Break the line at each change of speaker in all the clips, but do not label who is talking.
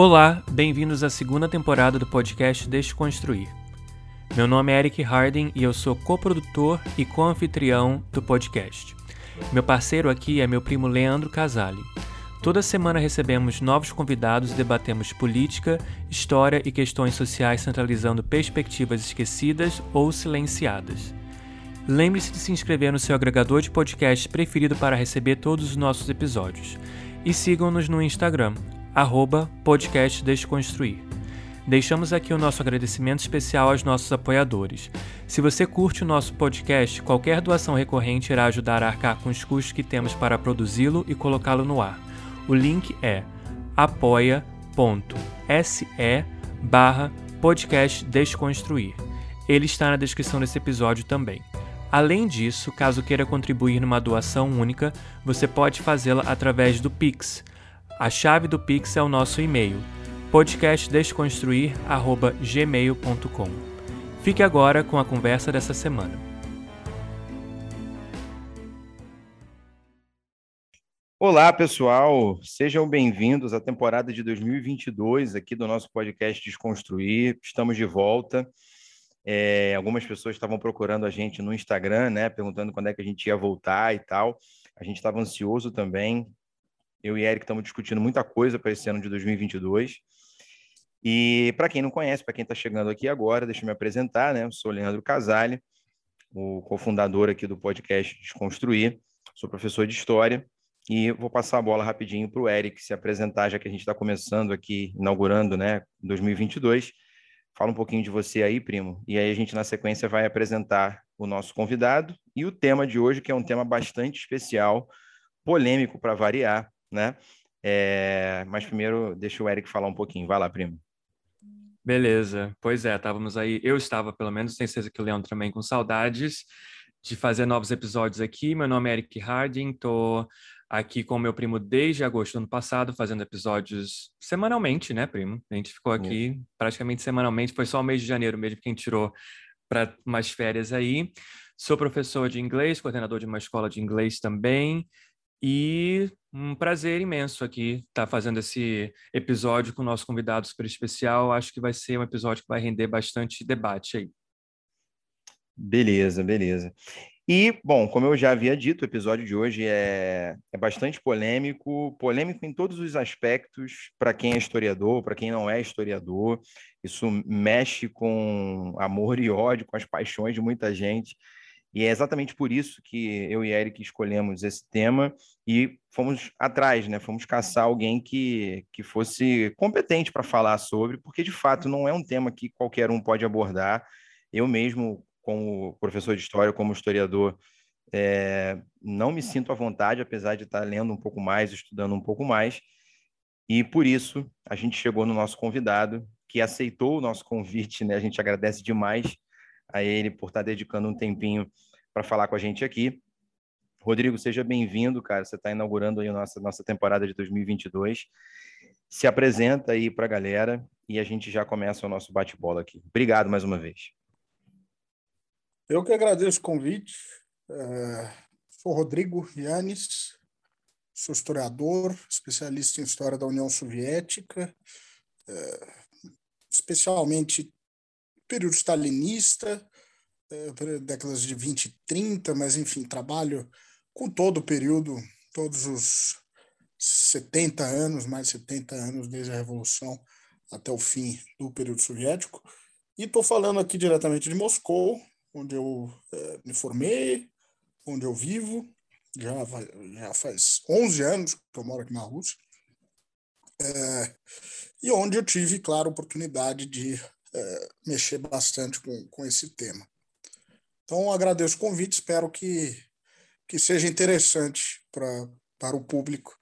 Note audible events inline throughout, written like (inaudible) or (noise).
Olá, bem-vindos à segunda temporada do podcast Desconstruir. Meu nome é Eric Harding e eu sou coprodutor e co-anfitrião do podcast. Meu parceiro aqui é meu primo Leandro Casale. Toda semana recebemos novos convidados e debatemos política, história e questões sociais centralizando perspectivas esquecidas ou silenciadas. Lembre-se de se inscrever no seu agregador de podcast preferido para receber todos os nossos episódios. E sigam-nos no Instagram, arroba podcast Desconstruir. Deixamos aqui o nosso agradecimento especial aos nossos apoiadores. Se você curte o nosso podcast, qualquer doação recorrente irá ajudar a arcar com os custos que temos para produzi-lo e colocá-lo no ar. O link é apoia.se barra podcast Desconstruir. Ele está na descrição desse episódio também. Além disso, caso queira contribuir numa doação única, você pode fazê-la através do Pix. A chave do Pix é o nosso e-mail podcastdesconstruir@gmail.com. Fique agora com a conversa dessa semana.
Olá, pessoal. Sejam bem-vindos à temporada de 2022 aqui do nosso podcast Desconstruir. Estamos de volta. É, algumas pessoas estavam procurando a gente no Instagram, né, perguntando quando é que a gente ia voltar e tal. A gente estava ansioso também. Eu e Eric estamos discutindo muita coisa para esse ano de 2022. E para quem não conhece, para quem está chegando aqui agora, deixa eu me apresentar, né? Eu sou Leandro Casale, o cofundador aqui do podcast Desconstruir. Sou professor de História e vou passar a bola rapidinho para o Eric se apresentar, já que a gente está começando aqui, inaugurando, né, 2022. Fala um pouquinho de você aí, primo. E aí a gente, na sequência, vai apresentar o nosso convidado e o tema de hoje, que é um tema bastante especial, polêmico para variar, né? É... Mas primeiro, deixa o Eric falar um pouquinho. Vai lá, primo.
Beleza. Pois é, estávamos aí. Eu estava, pelo menos, tenho certeza que o Leandro também, com saudades de fazer novos episódios aqui. Meu nome é Eric Harding, estou aqui com meu primo desde agosto do ano passado, fazendo episódios semanalmente, né, primo? A gente ficou aqui praticamente semanalmente, foi só o mês de janeiro mesmo que a gente tirou para umas férias aí. Sou professor de inglês, coordenador de uma escola de inglês também, e um prazer imenso aqui estar tá fazendo esse episódio com o nosso convidado super especial. Acho que vai ser um episódio que vai render bastante debate aí.
Beleza, beleza. E, bom, como eu já havia dito, o episódio de hoje é, é bastante polêmico, polêmico em todos os aspectos, para quem é historiador, para quem não é historiador. Isso mexe com amor e ódio, com as paixões de muita gente. E é exatamente por isso que eu e Eric escolhemos esse tema e fomos atrás, né? Fomos caçar alguém que, que fosse competente para falar sobre, porque de fato não é um tema que qualquer um pode abordar. Eu mesmo, como professor de história, como historiador, é, não me sinto à vontade, apesar de estar lendo um pouco mais, estudando um pouco mais. E por isso a gente chegou no nosso convidado, que aceitou o nosso convite, né? A gente agradece demais a ele por estar dedicando um tempinho para falar com a gente aqui. Rodrigo, seja bem-vindo, cara. Você está inaugurando aí a nossa, nossa temporada de 2022. Se apresenta aí para a galera e a gente já começa o nosso bate-bola aqui. Obrigado mais uma vez.
Eu que agradeço o convite. É, sou Rodrigo Yanis, sou historiador, especialista em história da União Soviética, é, especialmente período stalinista, décadas de 20 e 30, mas enfim, trabalho com todo o período, todos os 70 anos, mais de 70 anos desde a Revolução até o fim do período soviético. E estou falando aqui diretamente de Moscou, onde eu é, me formei, onde eu vivo. Já, já faz 11 anos que eu moro aqui na Rússia. É, e onde eu tive, claro, oportunidade de é, mexer bastante com, com esse tema. Então, agradeço o convite, espero que, que seja interessante pra, para o público.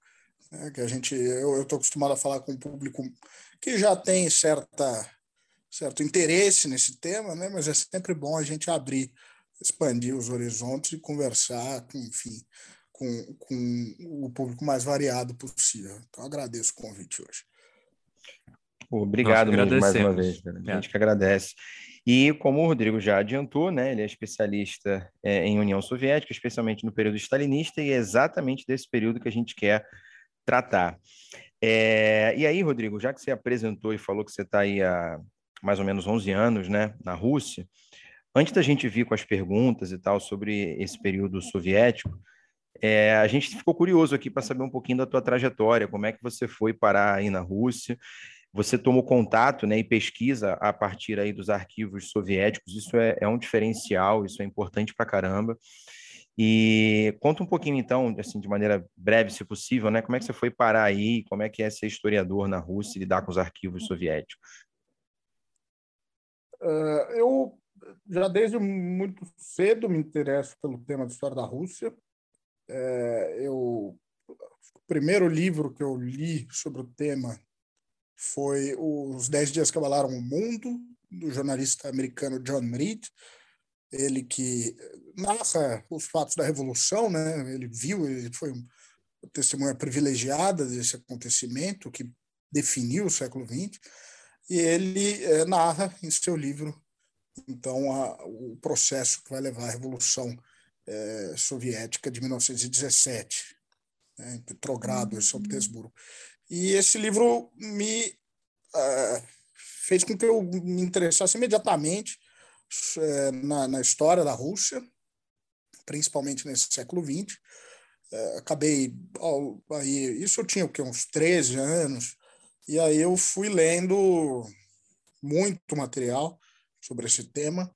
Né, que a gente, eu estou acostumado a falar com o público que já tem certa certo interesse nesse tema, né? mas é sempre bom a gente abrir, expandir os horizontes e conversar, com, enfim, com, com o público mais variado possível. Então, agradeço o convite hoje.
Obrigado mesmo, mais uma vez. A gente é. que agradece. E como o Rodrigo já adiantou, né, ele é especialista é, em União Soviética, especialmente no período stalinista, e é exatamente desse período que a gente quer tratar. É, e aí, Rodrigo, já que você apresentou e falou que você está aí há mais ou menos 11 anos, né, na Rússia, antes da gente vir com as perguntas e tal sobre esse período soviético, é, a gente ficou curioso aqui para saber um pouquinho da tua trajetória, como é que você foi parar aí na Rússia, você tomou contato né, e pesquisa a partir aí dos arquivos soviéticos, isso é, é um diferencial, isso é importante para caramba. E conta um pouquinho, então, assim, de maneira breve, se possível, né? Como é que você foi parar aí? Como é que é ser historiador na Rússia e lidar com os arquivos soviéticos?
Uh, eu já desde muito cedo me interesso pelo tema da história da Rússia. É, eu, o primeiro livro que eu li sobre o tema foi Os Dez Dias que Abalaram o Mundo, do jornalista americano John Reed ele que narra os fatos da Revolução, né? ele viu, ele foi uma testemunha privilegiada desse acontecimento que definiu o século XX, e ele é, narra em seu livro, então, a, o processo que vai levar à Revolução é, Soviética de 1917, né, em Petrogrado, São uhum. Petersburgo. E esse livro me uh, fez com que eu me interessasse imediatamente é, na, na, história da Rússia, principalmente nesse século XX. É, acabei, aí, isso eu tinha o quê, uns 13 anos, e aí eu fui lendo muito material sobre esse tema,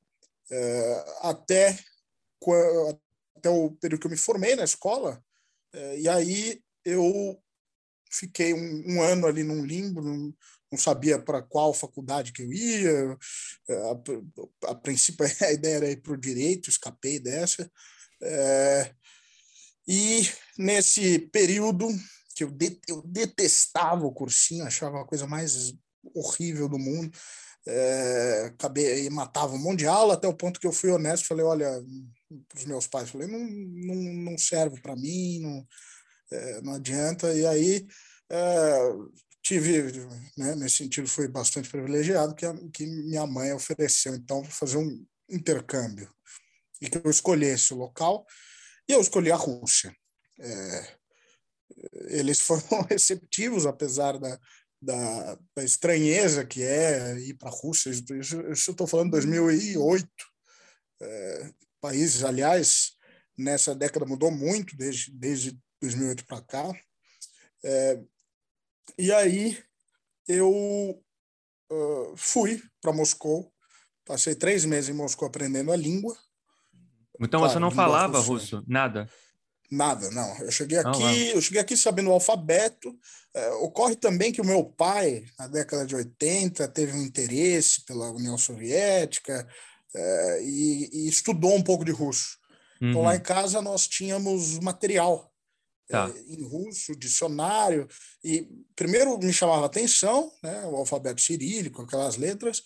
até, até o período que eu me formei na escola, e aí eu fiquei um, um, ano ali num limbo, num, não sabia para qual faculdade que eu ia. A, a, princípio, (laughs) a ideia era ir para o direito, escapei dessa. É, e nesse período que eu, de, eu detestava o cursinho, achava a coisa mais horrível do mundo, é, acabei matava um monte de aula até o ponto que eu fui honesto falei olha para os meus pais falei não não, não serve para mim não é, não adianta e aí é, tive, né, nesse sentido, foi bastante privilegiado que, a, que minha mãe ofereceu, então, fazer um intercâmbio e que eu escolhesse o local, e eu escolhi a Rússia. É, eles (laughs) foram receptivos, apesar da, da, da, estranheza que é ir para a Rússia. Isso, isso estou falando de 2008. É, países, aliás, nessa década mudou muito desde, desde 2008 para cá. É, e aí eu uh, fui para Moscou, passei três meses em Moscou aprendendo a língua.
Então claro, você não falava russo, nada?
Nada, não. Eu cheguei aqui, eu cheguei aqui sabendo o alfabeto. É, ocorre também que o meu pai, na década de 80, teve um interesse pela União Soviética é, e, e, estudou um pouco de russo. Uhum. Então lá uhum. em casa nós tínhamos material tá. é, em russo, dicionário, e primeiro me chamava atenção, né, o alfabeto cirílico, aquelas letras,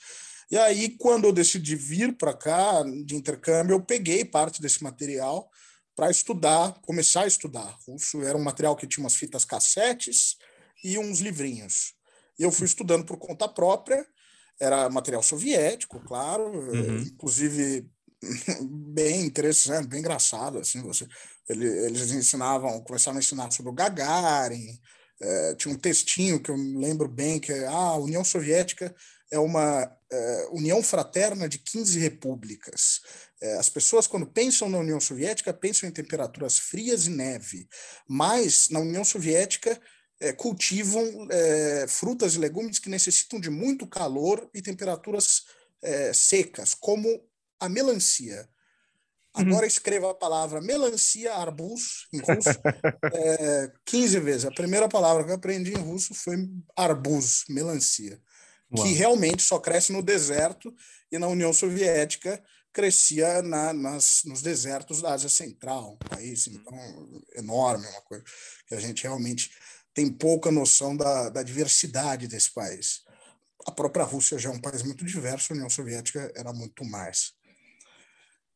e aí quando eu decidi vir para cá de intercâmbio, eu peguei parte desse material para estudar, começar a estudar. Russo era um material que tinha umas fitas cassetes e uns livrinhos. E eu fui estudando por conta própria, era material soviético, claro, uhum. inclusive (laughs) bem interessante, bem engraçado, assim, você eles ensinavam, começaram a ensinar sobre o Gagarin, é, tinha um textinho que eu lembro bem, que é ah, a União Soviética é uma é, união fraterna de 15 repúblicas. É, as pessoas, quando pensam na União Soviética, pensam em temperaturas frias e neve, mas na União Soviética é, cultivam é, frutas e legumes que necessitam de muito calor e temperaturas é, secas, como a melancia. Uhum. Agora escreva a palavra melancia, arbus, em russo, é, 15 vezes. A primeira palavra que eu aprendi em russo foi arbus, melancia, Uau. que realmente só cresce no deserto e na União Soviética crescia na, nas, nos desertos da Ásia Central, um país então, enorme, uma coisa que a gente realmente tem pouca noção da, da diversidade desse país. A própria Rússia já é um país muito diverso, a União Soviética era muito mais.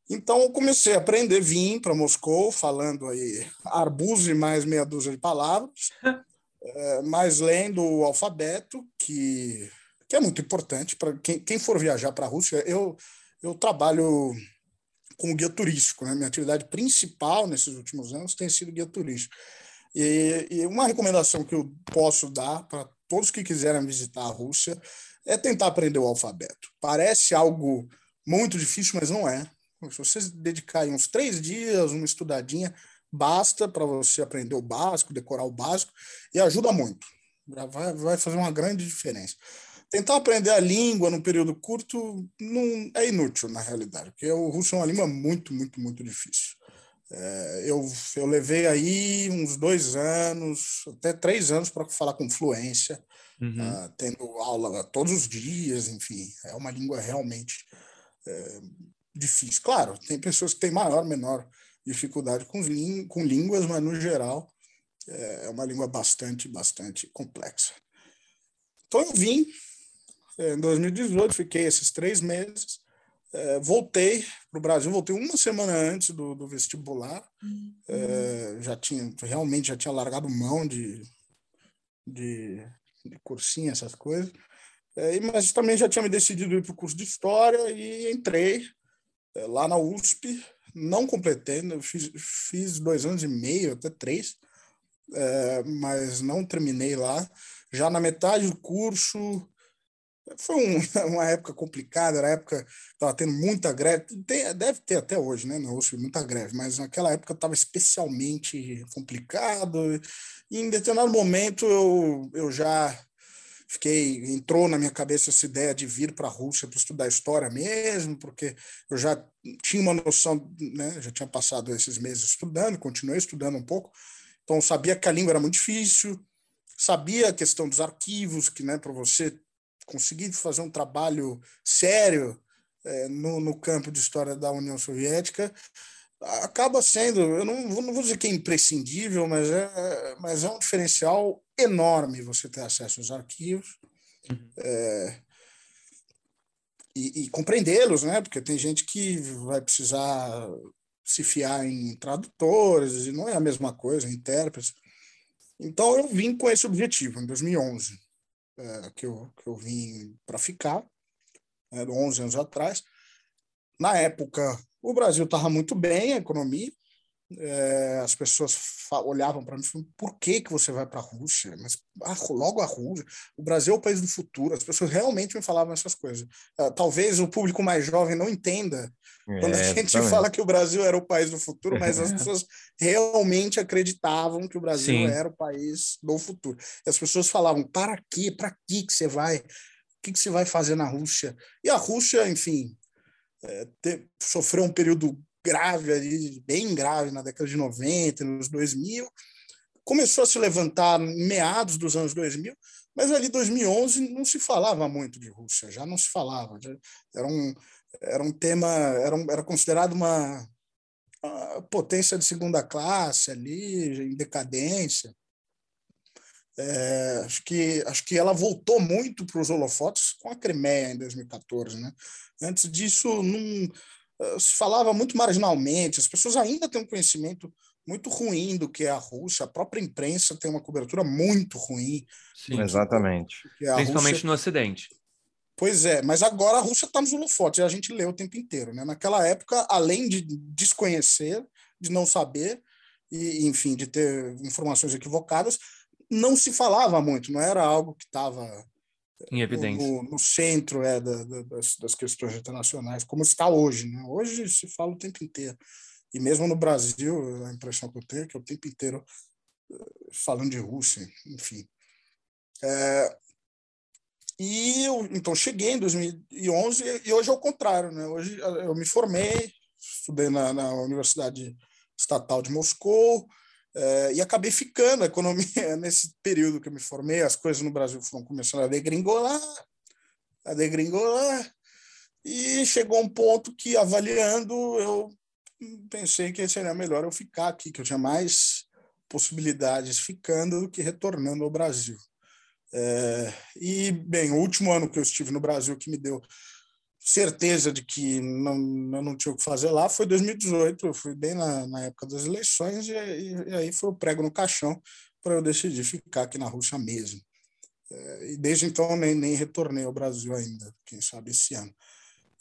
Então eu comecei a aprender, vim para Moscou falando aí arbuzo e mais meia dúzia de palavras, (laughs) é, mas lendo o alfabeto, que, que é muito importante para quem, quem for viajar para a Rússia. Eu, eu trabalho com guia turístico, né? minha atividade principal nesses últimos anos tem sido guia turístico. E, e uma recomendação que eu posso dar para todos que quiserem visitar a Rússia é tentar aprender o alfabeto. Parece algo muito difícil, mas não é. Se você dedicar uns três dias, uma estudadinha, basta para você aprender o básico, decorar o básico, e ajuda muito. Vai, vai fazer uma grande diferença. Tentar aprender a língua num período curto não é inútil, na realidade, porque o russo é uma língua muito, muito, muito difícil. É, eu, eu levei aí uns dois anos, até três anos para falar com fluência, uhum. uh, tendo aula todos os dias, enfim, é uma língua realmente é, difícil. Claro, tem pessoas que têm maior, menor dificuldade com, com línguas, mas no geral é, é uma língua bastante, bastante complexa. Então eu vim é, em 2018, fiquei esses três meses, é, voltei para o Brasil, voltei uma semana antes do, do vestibular, uhum. é, já tinha, realmente já tinha largado mão de, de, de cursinho, essas coisas, é, mas também já tinha me decidido ir para o curso de História e entrei lá na USP, não completei, fiz, fiz dois anos e meio, até três, é, mas não terminei lá. Já na metade do curso, foi um, (laughs) uma época complicada, era época que estava tendo muita greve, tem, deve ter até hoje, né? Não ouço muita greve, mas naquela época estava especialmente complicado. E em determinado momento eu, eu já fiquei entrou na minha cabeça essa ideia de vir para a Rússia para estudar história mesmo, porque eu já tinha uma noção, né? Já tinha passado esses meses estudando, continuei estudando um pouco, então sabia que a língua era muito difícil, sabia a questão dos arquivos, que né, para você conseguir fazer um trabalho sério é, no, no campo de história da União Soviética, acaba sendo, eu não, não vou dizer que é imprescindível, mas é, mas é um diferencial enorme você ter acesso aos arquivos uhum. é, e, e compreendê-los, né? Porque tem gente que vai precisar se fiar em tradutores e não é a mesma coisa, intérpretes. Então eu vim com esse objetivo em 2011 é, que, eu, que eu vim para ficar, né, 11 anos atrás. Na época, o Brasil estava muito bem, a economia, é, as pessoas olhavam para mim e falavam, por que, que você vai para a Rússia? Mas ah, logo a Rússia, o Brasil é o país do futuro. As pessoas realmente me falavam essas coisas. Uh, talvez o público mais jovem não entenda é, quando a gente também. fala que o Brasil era o país do futuro, mas as (laughs) pessoas realmente acreditavam que o Brasil Sim. era o país do futuro. E as pessoas falavam, para quê? Para que você vai? O que, que você vai fazer na Rússia? E a Rússia, enfim, é, te, sofreu um período grave ali, bem grave na década de 90, nos 2000. Começou a se levantar meados dos anos 2000, mas ali 2011 não se falava muito de Rússia, já não se falava. Era um era um tema, era, um, era considerado uma, uma, potência de segunda classe ali, em decadência. É, acho, que, acho que ela voltou muito para os holofotes com a Crimeia em 2014. Né? Antes disso, não, eh, se falava muito marginalmente, as pessoas ainda têm um conhecimento muito ruim do que é a Rússia, a própria imprensa tem uma cobertura muito ruim.
Sim, exatamente.
Principalmente Rússia... no Ocidente.
Pois é, mas agora a Rússia está nos holofotes, a gente lê o tempo inteiro. Né? Naquela época, além de desconhecer, de não saber, e enfim, de ter informações equivocadas, não se falava muito, não era algo que estava
em evidência.
No, no centro é, da, da, das, das, questões internacionais, como está hoje. Né? Hoje se fala o tempo inteiro. E mesmo no Brasil, a impressão que eu tenho é que é o tempo inteiro eh, falando de Rússia, enfim. É, e eu, então, cheguei em 2011 e hoje é o contrário. Né? Hoje eu me formei, estudei na, na Universidade Estatal de Moscou, é, e acabei ficando. A economia, (laughs) nesse período que eu me formei, as coisas no Brasil foram começando a degringolar, a degringolar, e chegou um ponto que, avaliando, eu pensei que seria melhor eu ficar aqui, que eu tinha mais possibilidades ficando do que retornando ao Brasil. É, e, bem, o último ano que eu estive no Brasil que me deu certeza de que não, eu não tinha o que fazer lá foi 2018. Eu fui bem na, na época das eleições e, e, e, aí foi o prego no caixão para eu decidir ficar aqui na Rússia mesmo. É, e desde então nem, nem retornei ao Brasil ainda, quem sabe esse ano.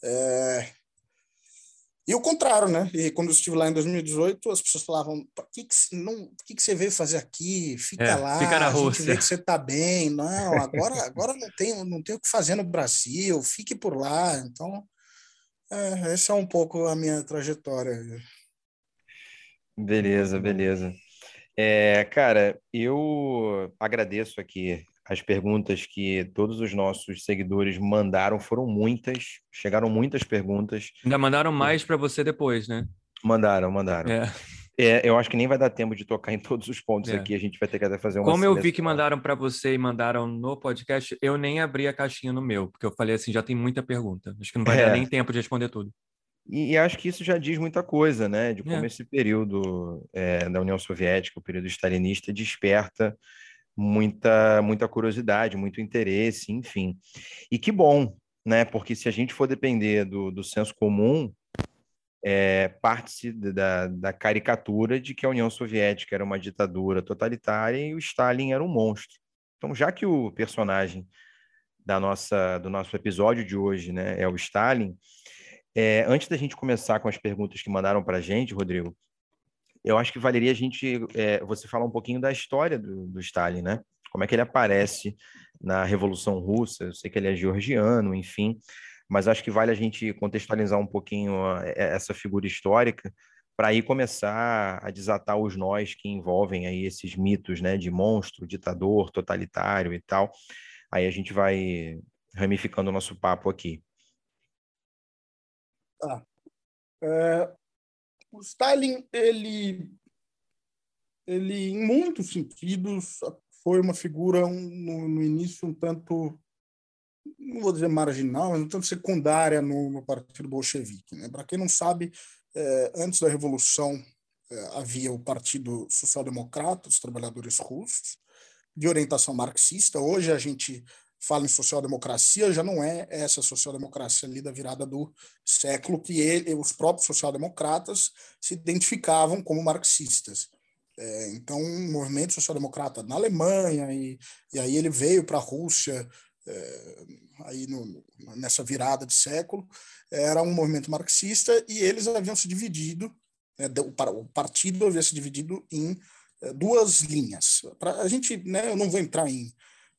É, E o contrário, né? E quando eu estive lá em 2018, as pessoas falavam: o que, que, não, que, que você veio fazer aqui? Fica é, lá,
fica na
a
Rússia.
gente vê que você está bem. Não, (laughs) agora, agora não, tem, não tem o que fazer no Brasil, fique por lá. Então, é, essa é um pouco a minha trajetória.
Beleza, beleza. É, cara, eu agradeço aqui as perguntas que todos os nossos seguidores mandaram foram muitas, chegaram muitas perguntas.
Ainda mandaram mais para você depois, né?
Mandaram, mandaram. É. É, eu acho que nem vai dar tempo de tocar em todos os pontos é. aqui, a gente vai ter que até fazer uma
Como eu vi que mandaram para você e mandaram no podcast, eu nem abri a caixinha no meu, porque eu falei assim, já tem muita pergunta. Acho que não vai dar é. nem tempo de responder tudo.
E, e, acho que isso já diz muita coisa, né? De como é. esse período é, da União Soviética, o período stalinista, desperta muita, muita curiosidade, muito interesse, enfim. E que bom, né? Porque se a gente for depender do, do senso comum, é, parte da, da caricatura de que a União Soviética era uma ditadura totalitária e o Stalin era um monstro. Então, já que o personagem da nossa, do nosso episódio de hoje né, é o Stalin, é, antes da gente começar com as perguntas que mandaram para a gente, Rodrigo, eu acho que valeria a gente é, você falar um pouquinho da história do, do, Stalin, né? Como é que ele aparece na Revolução Russa? Eu sei que ele é georgiano, enfim, mas acho que vale a gente contextualizar um pouquinho essa figura histórica para aí começar a desatar os nós que envolvem aí esses mitos, né, de monstro, ditador, totalitário e tal. Aí a gente vai ramificando o nosso papo aqui.
Tá. É, o Stalin, ele, ele, em muitos sentidos, foi uma figura no, no início um tanto, não vou dizer marginal, mas um tanto secundária no, no Partido Bolchevique. Né? Para quem não sabe, é, antes da Revolução é, havia o Partido Social Democrata dos Trabalhadores Russos, de orientação marxista. Hoje a gente fala em social-democracia, já não é essa social-democracia ali da virada do século que ele, os próprios social-democratas se identificavam como marxistas. É, então, um movimento social-democrata na Alemanha, e, e aí ele veio para a Rússia, é, aí no, nessa virada de século, era um movimento marxista e eles haviam se dividido, né, o partido havia se dividido em é, duas linhas. Pra, a gente, né, eu não vou entrar em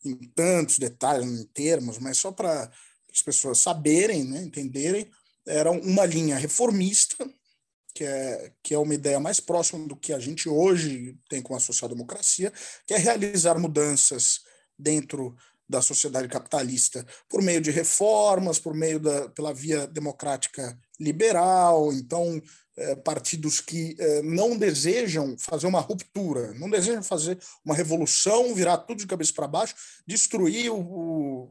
em tantos detalhes, em termos, mas só para as pessoas saberem, né, entenderem, era uma linha reformista, que é, que é uma ideia mais próxima do que a gente hoje tem com a social-democracia, que é realizar mudanças dentro da sociedade capitalista por meio de reformas, por meio da pela via democrática liberal, então partidos que é, não desejam fazer uma ruptura, não desejam fazer uma revolução, virar tudo de cabeça para baixo, destruir o,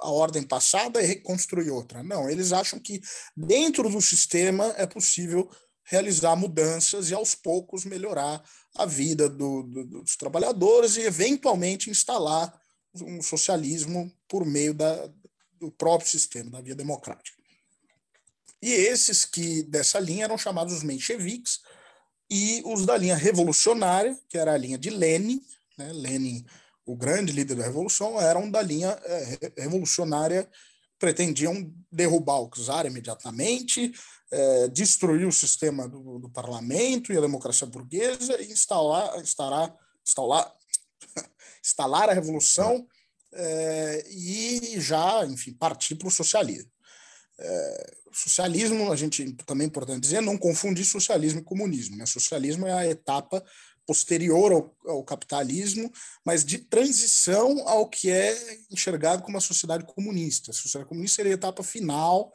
a ordem passada e reconstruir outra. Não, eles acham que dentro do sistema é possível realizar mudanças e aos poucos melhorar a vida do, do, dos trabalhadores e eventualmente instalar um socialismo por meio da, do próprio sistema, da via democrática. E esses que dessa linha eram chamados os mencheviques, e os da linha revolucionária, que era a linha de Lenin, né? Lenin, o grande líder da revolução, eram da linha é, revolucionária, pretendiam derrubar o czar imediatamente, é, destruir o sistema do, do, parlamento e a democracia burguesa e instalar, instalar, instalar, (laughs) instalar a revolução é, e já, enfim, partir para o socialismo. É, socialismo, a gente também é importante dizer, não confundir socialismo e comunismo. Né? Socialismo é a etapa posterior ao, ao, capitalismo, mas de transição ao que é enxergado como a sociedade comunista. A sociedade comunista seria a etapa final,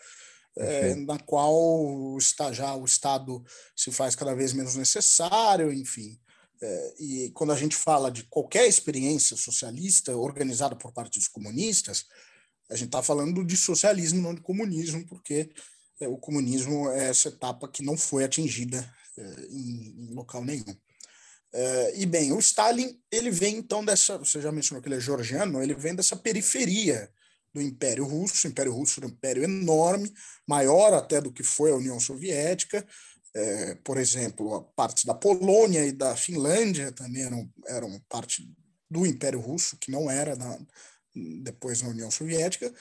é, na qual está já o Estado se faz cada vez menos necessário, enfim. É, e quando a gente fala de qualquer experiência socialista organizada por partidos comunistas, a gente está falando de socialismo, não de comunismo, porque é, o comunismo é essa etapa que não foi atingida é, em, em, local nenhum. É, e bem, o Stalin, ele vem então dessa, você já mencionou que ele é georgiano, ele vem dessa periferia do Império Russo, o Império Russo era um império enorme, maior até do que foi a União Soviética, é, por exemplo, a parte da Polônia e da Finlândia também eram, eram parte do Império Russo, que não era na, depois na União Soviética.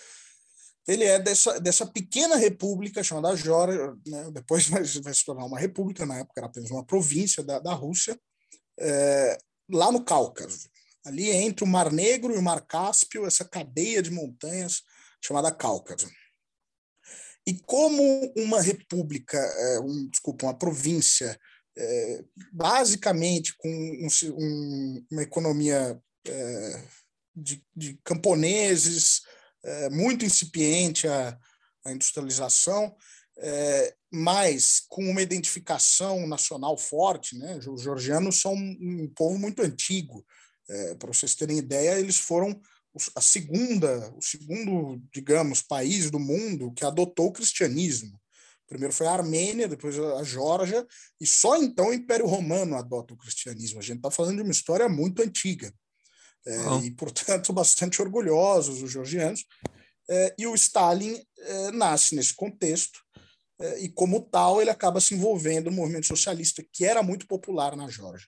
ele é dessa, dessa pequena república chamada Georgia, né? depois vai, vai, se tornar uma república, na época era apenas uma província da, da Rússia, é, lá no Cáucaso, ali entre o Mar Negro e o Mar Cáspio, essa cadeia de montanhas chamada Cáucaso. E como uma república, é, um, desculpa, uma província, é, basicamente com um, um, uma economia é, de, de, camponeses, é, muito incipiente a, a industrialização, é, mas com uma identificação nacional forte. Né? Os georgianos são um povo muito antigo. É, Para vocês terem ideia, eles foram a segunda, o segundo, digamos, país do mundo que adotou o cristianismo. Primeiro foi a Armênia, depois a Geórgia, e só então o Império Romano adota o cristianismo. A gente está falando de uma história muito antiga. É, E, portanto, (laughs) bastante orgulhosos os georgianos. É, e o Stalin é, nasce nesse contexto, e como tal, ele acaba se envolvendo no movimento socialista, que era muito popular na Geórgia.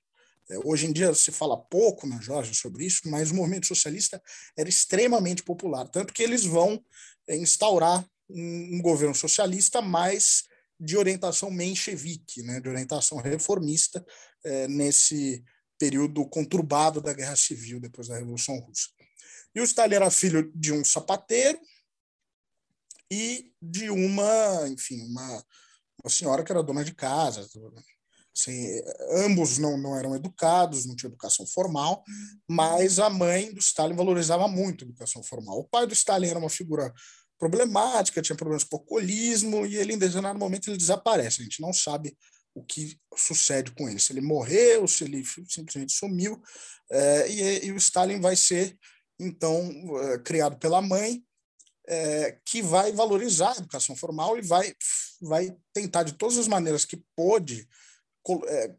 Hoje em dia se fala pouco na Geórgia sobre isso, mas o movimento socialista era extremamente popular, tanto que eles vão instaurar um, governo socialista mais de orientação menchevique, né, de orientação reformista, nesse período conturbado da Guerra Civil, depois da Revolução Russa. E o Stalin era filho de um sapateiro e de uma, enfim, uma, uma senhora que era dona de casa, Assim, ambos não, não eram educados, não tinham educação formal, mas a mãe do Stalin valorizava muito a educação formal. O pai do Stalin era uma figura problemática, tinha problemas com alcoolismo, e ele, em determinado momento, ele desaparece. A gente não sabe o que sucede com ele, se ele morreu, se ele simplesmente sumiu, é, e, e, o Stalin vai ser, então, é, criado pela mãe, é, que vai valorizar a educação formal e vai, vai tentar, de todas as maneiras que pôde,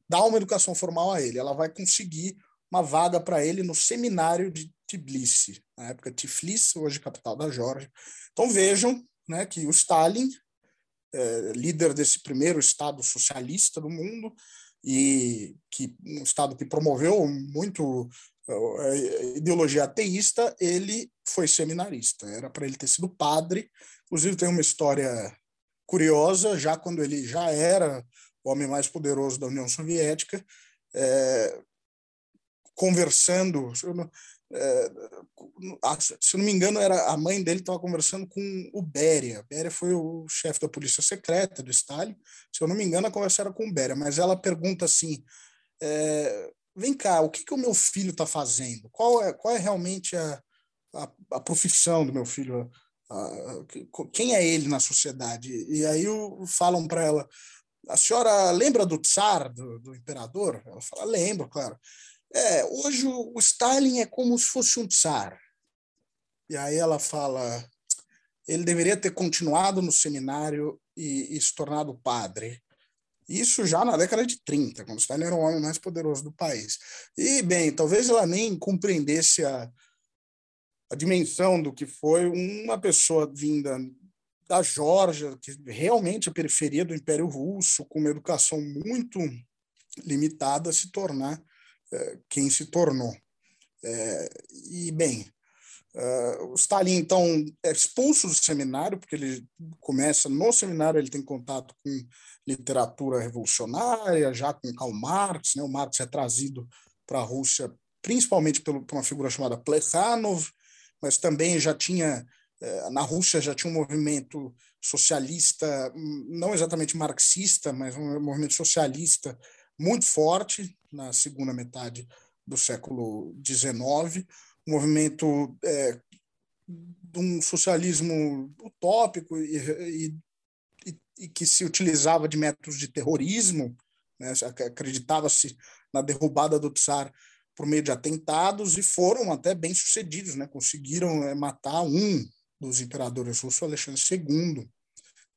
dar uma educação formal a ele. Ela vai conseguir uma vaga para ele no seminário de Tbilisi, na época Tiflis, hoje capital da Geórgia. Então vejam né, que o Stalin, é, líder desse primeiro Estado socialista do mundo, e que um Estado que promoveu muito é, ideologia ateísta, ele foi seminarista. Era para ele ter sido padre. Inclusive tem uma história curiosa, já quando ele já era o homem mais poderoso da União Soviética, é, conversando. É, se não me engano, era a mãe dele estava conversando com o Beria. Beria foi o chefe da polícia secreta do Stalin. Se eu não me engano, a conversa era com o Beria, mas ela pergunta assim: é, vem cá, o que, que o meu filho está fazendo? Qual é, qual é realmente a, a, a profissão do meu filho? Quem é ele na sociedade? E aí falam para ela: a senhora lembra do Tsar, do, do imperador? Ela fala, lembro, claro. É, hoje o, Stalin é como se fosse um Tsar. E aí ela fala, ele deveria ter continuado no seminário e, e, se tornado padre. Isso já na década de 30, quando Stalin era o homem mais poderoso do país. E, bem, talvez ela nem compreendesse a, a dimensão do que foi uma pessoa vinda da Geórgia, que realmente a periferia do Império Russo, com uma educação muito limitada, se tornar é, quem se tornou. É, e, bem, uh, o Stalin, então, é expulso do seminário, porque ele começa no seminário, ele tem contato com literatura revolucionária, já com Karl Marx, né? o Marx é trazido para a Rússia principalmente por uma figura chamada Plekhanov, mas também já tinha na Rússia já tinha um movimento socialista, não exatamente marxista, mas um movimento socialista muito forte na segunda metade do século XIX, um movimento é, de um socialismo utópico e, e, e, que se utilizava de métodos de terrorismo, né? acreditava-se na derrubada do czar por meio de atentados e foram até bem sucedidos, né? conseguiram é, matar um dos imperadores russos, Alexandre II.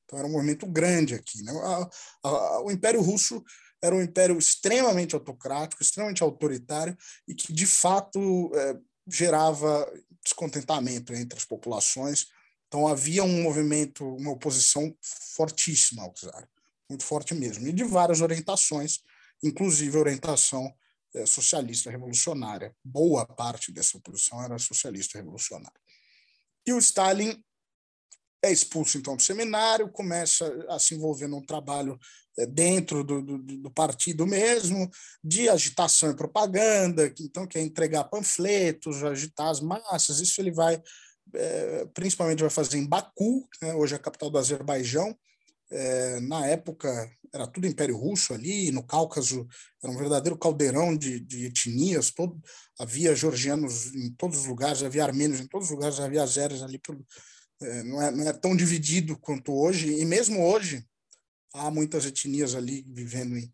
Então era um movimento grande aqui. Né? O Império Russo era um império extremamente autocrático, extremamente autoritário e que, de fato, é, gerava descontentamento entre as populações. Então havia um movimento, uma oposição fortíssima ao czar, muito forte mesmo, e de várias orientações, inclusive orientação é, socialista revolucionária. Boa parte dessa oposição era socialista revolucionária. E o Stalin é expulso então do seminário, começa a se envolver num trabalho é, dentro do, do, do, partido mesmo, de agitação e propaganda, então quer entregar panfletos, agitar as massas, isso ele vai, é, principalmente vai fazer em Baku, né, hoje é a capital do Azerbaijão, é, na época era tudo Império Russo ali, no Cáucaso era um verdadeiro caldeirão de, de etnias, todo, havia georgianos em todos os lugares, havia armênios em todos os lugares, havia azeres ali, por, é, não, é, não é tão dividido quanto hoje, e mesmo hoje há muitas etnias ali vivendo em,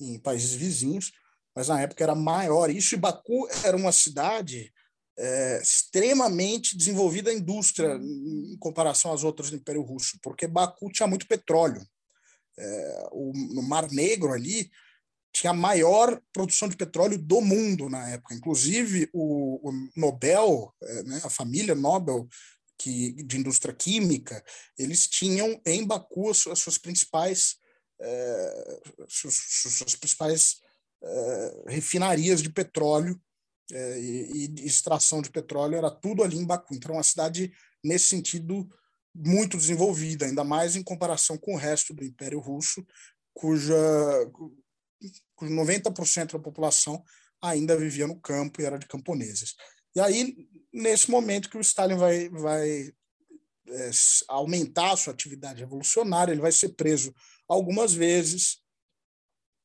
em países vizinhos, mas na época era maior. Isso, e Baku era uma cidade é, extremamente desenvolvida a indústria em comparação às outras do Império Russo, porque Baku tinha muito petróleo. É, o, no Mar Negro ali tinha a maior produção de petróleo do mundo na época. Inclusive o, o Nobel, é, né, a família Nobel que, de indústria química, eles tinham em Baku as, as suas principais é, suas, suas principais é, refinarias de petróleo é, e, e, extração de petróleo era tudo ali em Baku. Então, é uma cidade, nesse sentido, muito desenvolvida, ainda mais em comparação com o resto do Império Russo, cuja, cuja 90% da população ainda vivia no campo e era de camponeses. E aí, nesse momento que o Stalin vai, vai é, aumentar a sua atividade revolucionária, ele vai ser preso algumas vezes,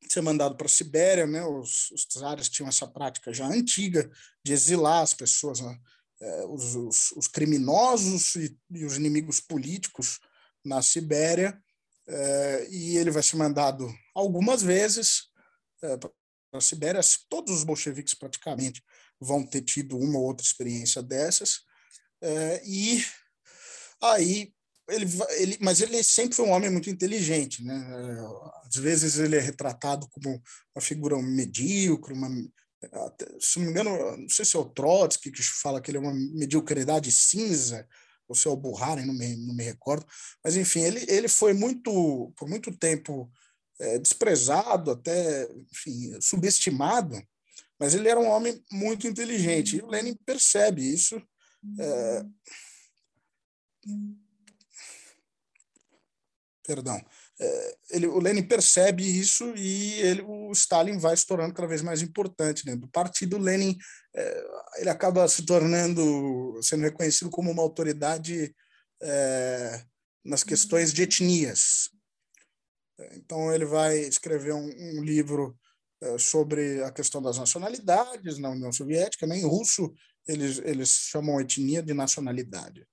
ser mandado para a Sibéria, né? Os, os czares tinham essa prática já antiga de exilar as pessoas, né? é, os, os, os, criminosos e, e, os inimigos políticos na Sibéria, é, e ele vai ser mandado algumas vezes é, para a Sibéria. Todos os bolcheviques praticamente vão ter tido uma ou outra experiência dessas, é, e aí ele, ele, mas ele sempre foi um homem muito inteligente, né? Às vezes ele é retratado como uma figura medíocre, uma, se não me engano, não sei se é o Trotsky que fala que ele é uma mediocridade cinza, ou se é o Buhari, não me, não me recordo, mas enfim, ele, ele foi muito, por muito tempo é, desprezado, até enfim, subestimado, mas ele era um homem muito inteligente, e o Lenin percebe isso. É, perdão, é, ele, o Lenin percebe isso e ele, o Stalin vai se tornando cada vez mais importante dentro do partido. O Lenin é, ele acaba se tornando, sendo reconhecido como uma autoridade é, nas questões de etnias. Então ele vai escrever um, um livro sobre a questão das nacionalidades na União Soviética. Né? Em russo eles eles chamam etnia de nacionalidade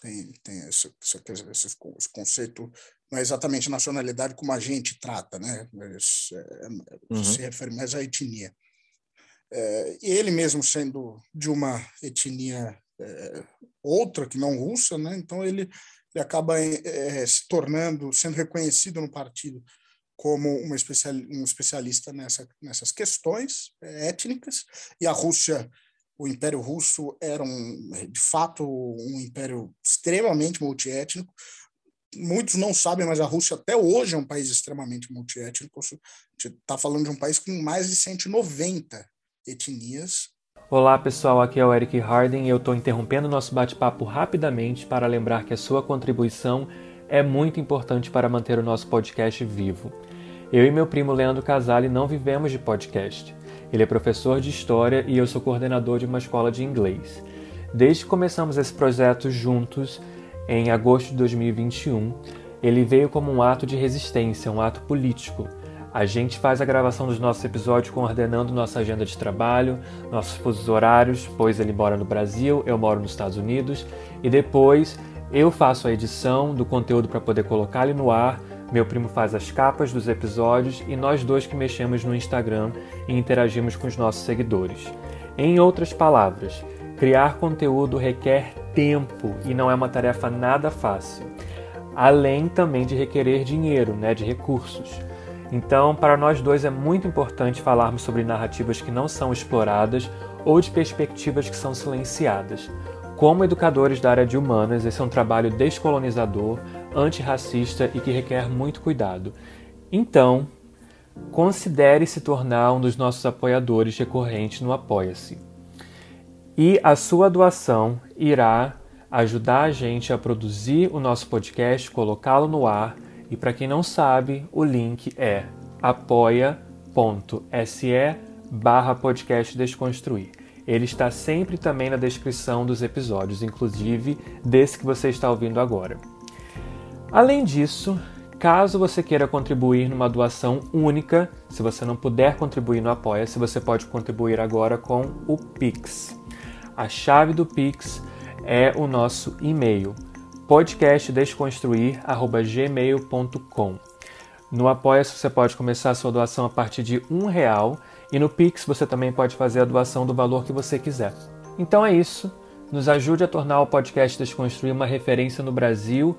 tem, tem esse, esse, esse, conceito, não é exatamente nacionalidade como a gente trata, né? É, uhum. se refere mais à etnia. É, e ele mesmo sendo de uma etnia é, outra que não russa, né? Então ele, ele acaba se tornando, sendo reconhecido no partido como uma especial, um especialista nessa, nessas questões é, étnicas, e a Rússia o Império Russo era, um, de fato, um império extremamente multiétnico. Muitos não sabem, mas a Rússia até hoje é um país extremamente multiétnico. A gente está falando de um país com mais de 190 etnias.
Olá pessoal, aqui é o Eric Harden e eu estou interrompendo nosso bate-papo rapidamente para lembrar que a sua contribuição é muito importante para manter o nosso podcast vivo. Eu e meu primo Leandro Casale não vivemos de podcast. Ele é professor de história e eu sou coordenador de uma escola de inglês. Desde que começamos esse projeto juntos, em agosto de 2021, ele veio como um ato de resistência, um ato político. A gente faz a gravação dos nossos episódios coordenando nossa agenda de trabalho, nossos horários, pois ele mora no Brasil, eu moro nos Estados Unidos, e depois eu faço a edição do conteúdo para poder colocar ele no ar meu primo faz as capas dos episódios e nós dois que mexemos no Instagram e interagimos com os nossos seguidores. Em outras palavras, criar conteúdo requer tempo e não é uma tarefa nada fácil. Além também de requerer dinheiro, né, de recursos. Então, para nós dois é muito importante falarmos sobre narrativas que não são exploradas ou de perspectivas que são silenciadas. Como educadores da área de humanas, esse é um trabalho descolonizador, antirracista e que requer muito cuidado. Então, considere se tornar um dos nossos apoiadores recorrentes no Apoia-se. E a sua doação irá ajudar a gente a produzir o nosso podcast, colocá-lo no ar. E para quem não sabe, o link é apoia.se barra podcast desconstruir. Ele está sempre também na descrição dos episódios, inclusive desse que você está ouvindo agora. Além disso, caso você queira contribuir numa doação única, se você não puder contribuir no Apoia-se, você pode contribuir agora com o Pix. A chave do Pix é o nosso e-mail podcastdesconstruir@gmail.com. No Apoia-se você pode começar a sua doação a partir de um real e no Pix você também pode fazer a doação do valor que você quiser. Então é isso. Nos ajude a tornar o podcast Desconstruir uma referência no Brasil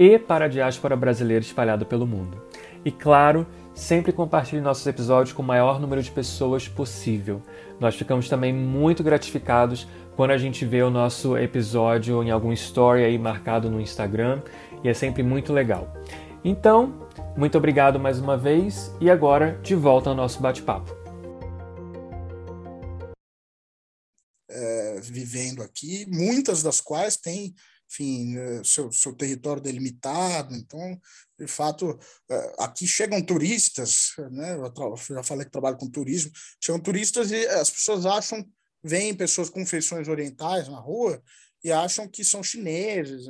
e para a diáspora brasileira espalhada pelo mundo. E claro, sempre compartilhe nossos episódios com o maior número de pessoas possível. Nós ficamos também muito gratificados quando a gente vê o nosso episódio em algum story aí marcado no Instagram e é sempre muito legal. Então, muito obrigado mais uma vez e agora de volta ao nosso bate-papo.
É, vivendo aqui, muitas das quais têm enfim, é, seu, seu território delimitado. Então, de fato, é, aqui chegam turistas, né? Eu já falei que trabalho com turismo, chegam turistas e as pessoas acham, veem pessoas com feições orientais na rua e acham que são chineses.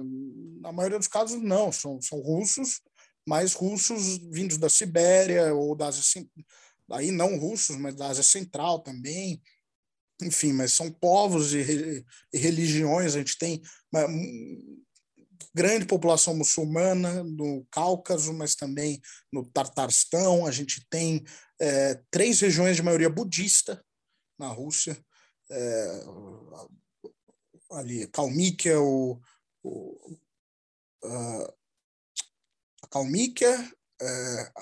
Na maioria dos casos, não, são, são russos, mas russos vindos da Sibéria ou da Ásia, aí não russos, mas da Ásia Central também enfim, mas são povos e, e religiões. A gente tem uma grande população muçulmana no Cáucaso, mas também no Tartarstão. A gente tem é, três regiões de maioria budista na Rússia. É, ali, Kalmíquia, o, o a, a Kalmíquia, é,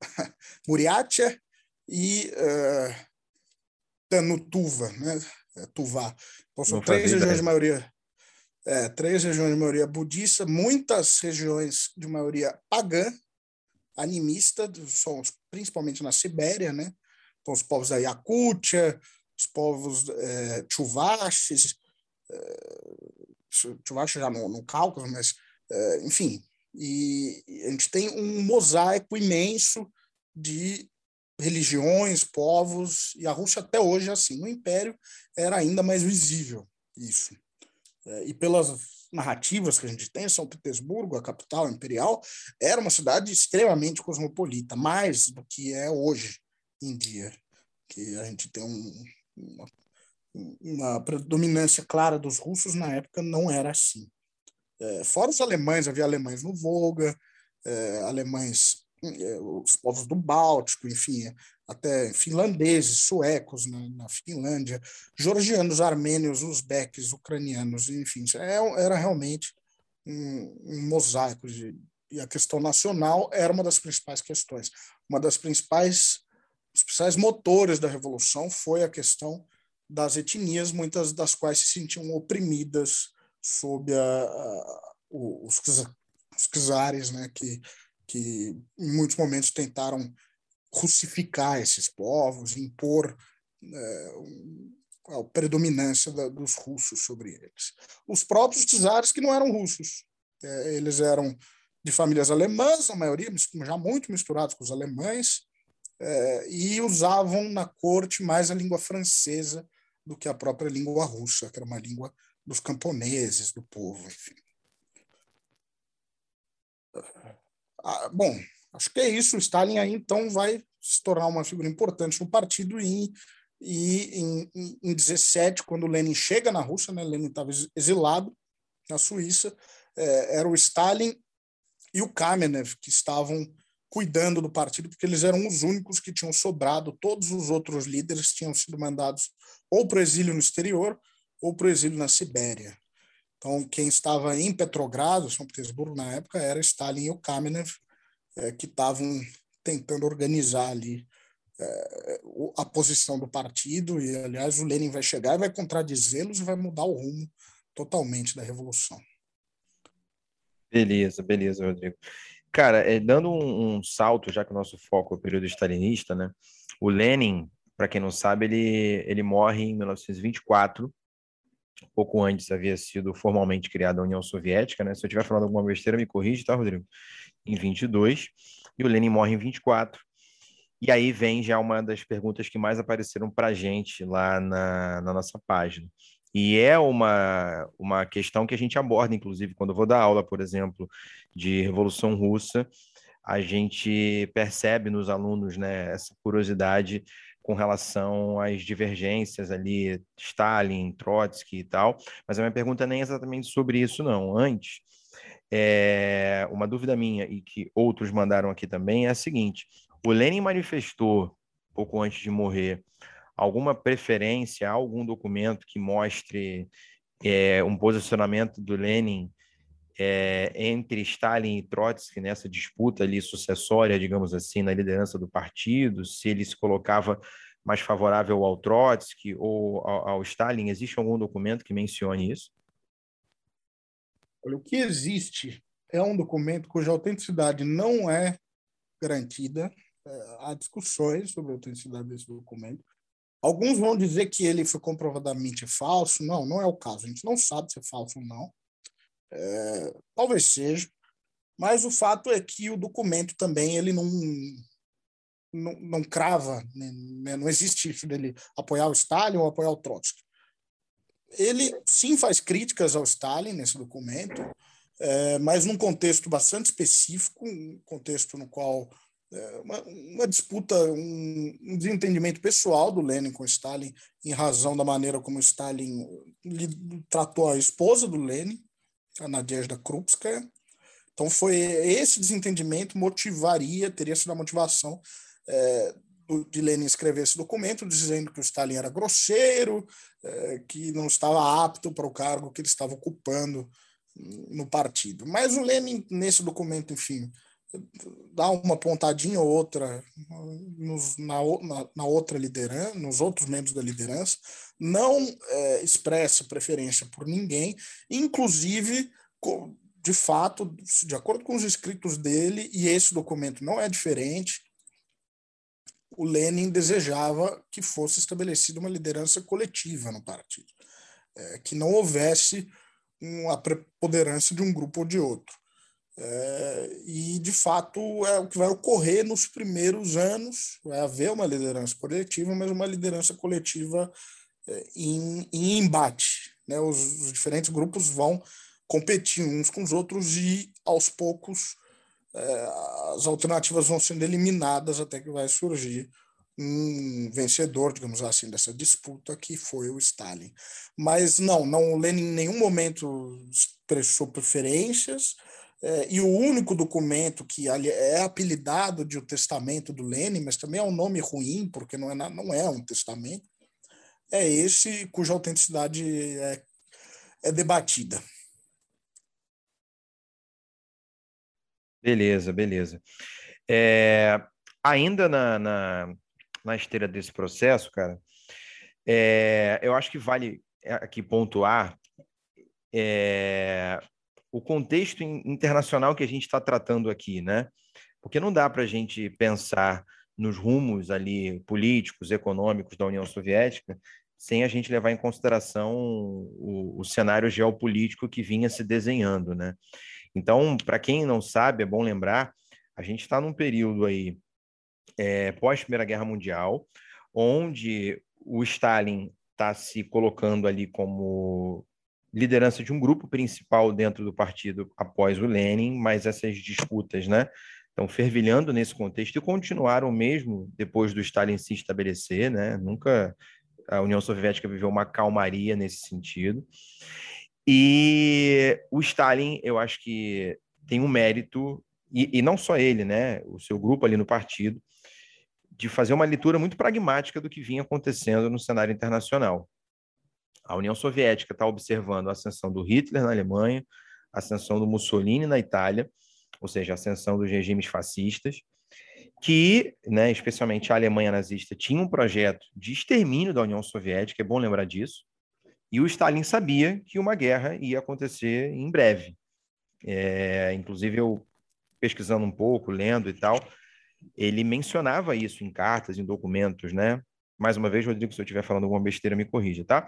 (laughs) Muriátia e uh, no Tuva, né? É, Tuvá. Então, são três regiões de maioria. É, três regiões de maioria budista, muitas regiões de maioria pagã, animista, são principalmente na Sibéria, né? Então, os povos da Yakútia, os povos é, Chuvashis, é, já no, no Cáucaso, mas, é, enfim, e a gente tem um mosaico imenso de religiões, povos, e a Rússia até hoje é assim. No Império era ainda mais visível isso. É, e pelas narrativas que a gente tem, São Petersburgo, a capital imperial, era uma cidade extremamente cosmopolita, mais do que é hoje em dia, que a gente tem um, uma, uma predominância clara dos russos, na época não era assim. É, fora os alemães, havia alemães no Volga, alemães os povos do Báltico, enfim, até finlandeses, suecos na, na Finlândia, georgianos, armênios, uzbeques, ucranianos, enfim, é, era realmente um, um mosaico de, e a questão nacional era uma das principais questões. Uma das principais, os principais motores da revolução foi a questão das etnias, muitas das quais se sentiam oprimidas sob a, a, os, os czares, né, que que em muitos momentos tentaram russificar esses povos, impor é, a predominância da, dos russos sobre eles. Os próprios czares que não eram russos, é, eles eram de famílias alemãs, a maioria já muito misturados com os alemães, é, e usavam na corte mais a língua francesa do que a própria língua russa, que era uma língua dos camponeses, do povo, enfim. Ah, bom, acho que é isso. O Stalin aí então vai se tornar uma figura importante no partido e, e em, em, em 17, quando Lenin chega na Rússia, né, Lenin estava exilado na Suíça, é, era o Stalin e o Kamenev que estavam cuidando do partido, porque eles eram os únicos que tinham sobrado, todos os outros líderes tinham sido mandados ou para o exílio no exterior ou para o exílio na Sibéria. Então, quem estava em Petrogrado, São Petersburgo, na época, era Stalin e o Kamenev, é, que estavam tentando organizar ali é, a posição do partido. E, aliás, o Lenin vai chegar e vai contradizê-los e vai mudar o rumo totalmente da revolução.
Beleza, beleza, Rodrigo. Cara, é, dando um, um, salto, já que o nosso foco é o período stalinista, né? O Lenin, para quem não sabe, ele, ele morre em 1924 pouco antes havia sido formalmente criada a União Soviética, né? Se eu estiver falando alguma besteira, me corrige, tá, Rodrigo? Em 22, e o Lenin morre em 24. E aí vem já uma das perguntas que mais apareceram para a gente lá na, na nossa página. E é uma, uma questão que a gente aborda, inclusive, quando eu vou dar aula, por exemplo, de Revolução Russa, a gente percebe nos alunos né, essa curiosidade com relação às divergências ali, Stalin, Trotsky e tal, mas a minha pergunta nem é exatamente sobre isso, não. Antes, é, uma dúvida minha e que outros mandaram aqui também é a seguinte: o Lenin manifestou, pouco antes de morrer, alguma preferência, algum documento que mostre é, um posicionamento do Lenin é, entre Stalin e Trotsky nessa disputa ali sucessória, digamos assim, na liderança do partido, se ele se colocava mais favorável ao Trotsky ou ao, ao Stalin? Existe algum documento que mencione isso?
Olha, o que existe é um documento cuja autenticidade não é garantida. É, há discussões sobre a autenticidade desse documento. Alguns vão dizer que ele foi comprovadamente falso. Não, não é o caso. A gente não sabe se é falso ou não. É, talvez seja, mas o fato é que o documento também ele não não, não crava, né? não existe isso dele apoiar o Stalin ou apoiar o Trotsky. Ele sim faz críticas ao Stalin nesse documento, é, mas num contexto bastante específico, um contexto no qual é, uma, uma, disputa, um, um, desentendimento pessoal do Lenin com Stalin em razão da maneira como Stalin tratou a esposa do Lenin, a Nadezhda Krupskaya. Então foi esse desentendimento motivaria, teria sido a motivação é, de Lenin escrever esse documento dizendo que o Stalin era grosseiro, é, que não estava apto para o cargo que ele estava ocupando no partido. Mas o Lenin, nesse documento, enfim, dá uma pontadinha ou outra nos, na, na, na, outra liderança, nos outros membros da liderança, não é, expressa preferência por ninguém, inclusive, de fato, de acordo com os escritos dele, e esse documento não é diferente, o Lenin desejava que fosse estabelecida uma liderança coletiva no partido, é, que não houvesse uma preponderância de um grupo ou de outro. É, e, de fato, é o que vai ocorrer nos primeiros anos. Vai haver uma liderança coletiva, mas uma liderança coletiva em, em, embate. Né? Os, os, diferentes grupos vão competir uns com os outros e, aos poucos, é, as alternativas vão sendo eliminadas até que vai surgir um vencedor, digamos assim, dessa disputa, que foi o Stalin. Mas não, não o Lenin em nenhum momento expressou preferências, é, e o único documento que é apelidado de o Testamento do Lenin, mas também é um nome ruim, porque não é, não é um testamento, é esse cuja autenticidade é, é debatida.
Beleza, beleza. É, ainda na, na, na, esteira desse processo, cara, é, eu acho que vale aqui pontuar é, o contexto internacional que a gente está tratando aqui, né? Porque não dá para a gente pensar nos rumos ali políticos, econômicos da União Soviética sem a gente levar em consideração o, o cenário geopolítico que vinha se desenhando, né? Então, para quem não sabe, é bom lembrar, a gente está num período aí é, pós Primeira Guerra Mundial, onde o Stalin está se colocando ali como liderança de um grupo principal dentro do partido após o Lenin, mas essas disputas, né, estão fervilhando nesse contexto e continuaram mesmo depois do Stalin se estabelecer, né? Nunca a União Soviética viveu uma calmaria nesse sentido. E o Stalin, eu acho que tem um mérito e, e não só ele, né, o seu grupo ali no partido, de fazer uma leitura muito pragmática do que vinha acontecendo no cenário internacional. A União Soviética está observando a ascensão do Hitler na Alemanha, a ascensão do Mussolini na Itália, ou seja, a ascensão dos regimes fascistas, que, né, especialmente a Alemanha nazista, tinha um projeto de extermínio da União Soviética, é bom lembrar disso, e o Stalin sabia que uma guerra ia acontecer em breve. É, inclusive, eu pesquisando um pouco, lendo e tal, ele mencionava isso em cartas, em documentos, né? Mais uma vez, Rodrigo, se eu estiver falando alguma besteira, me corrija, tá?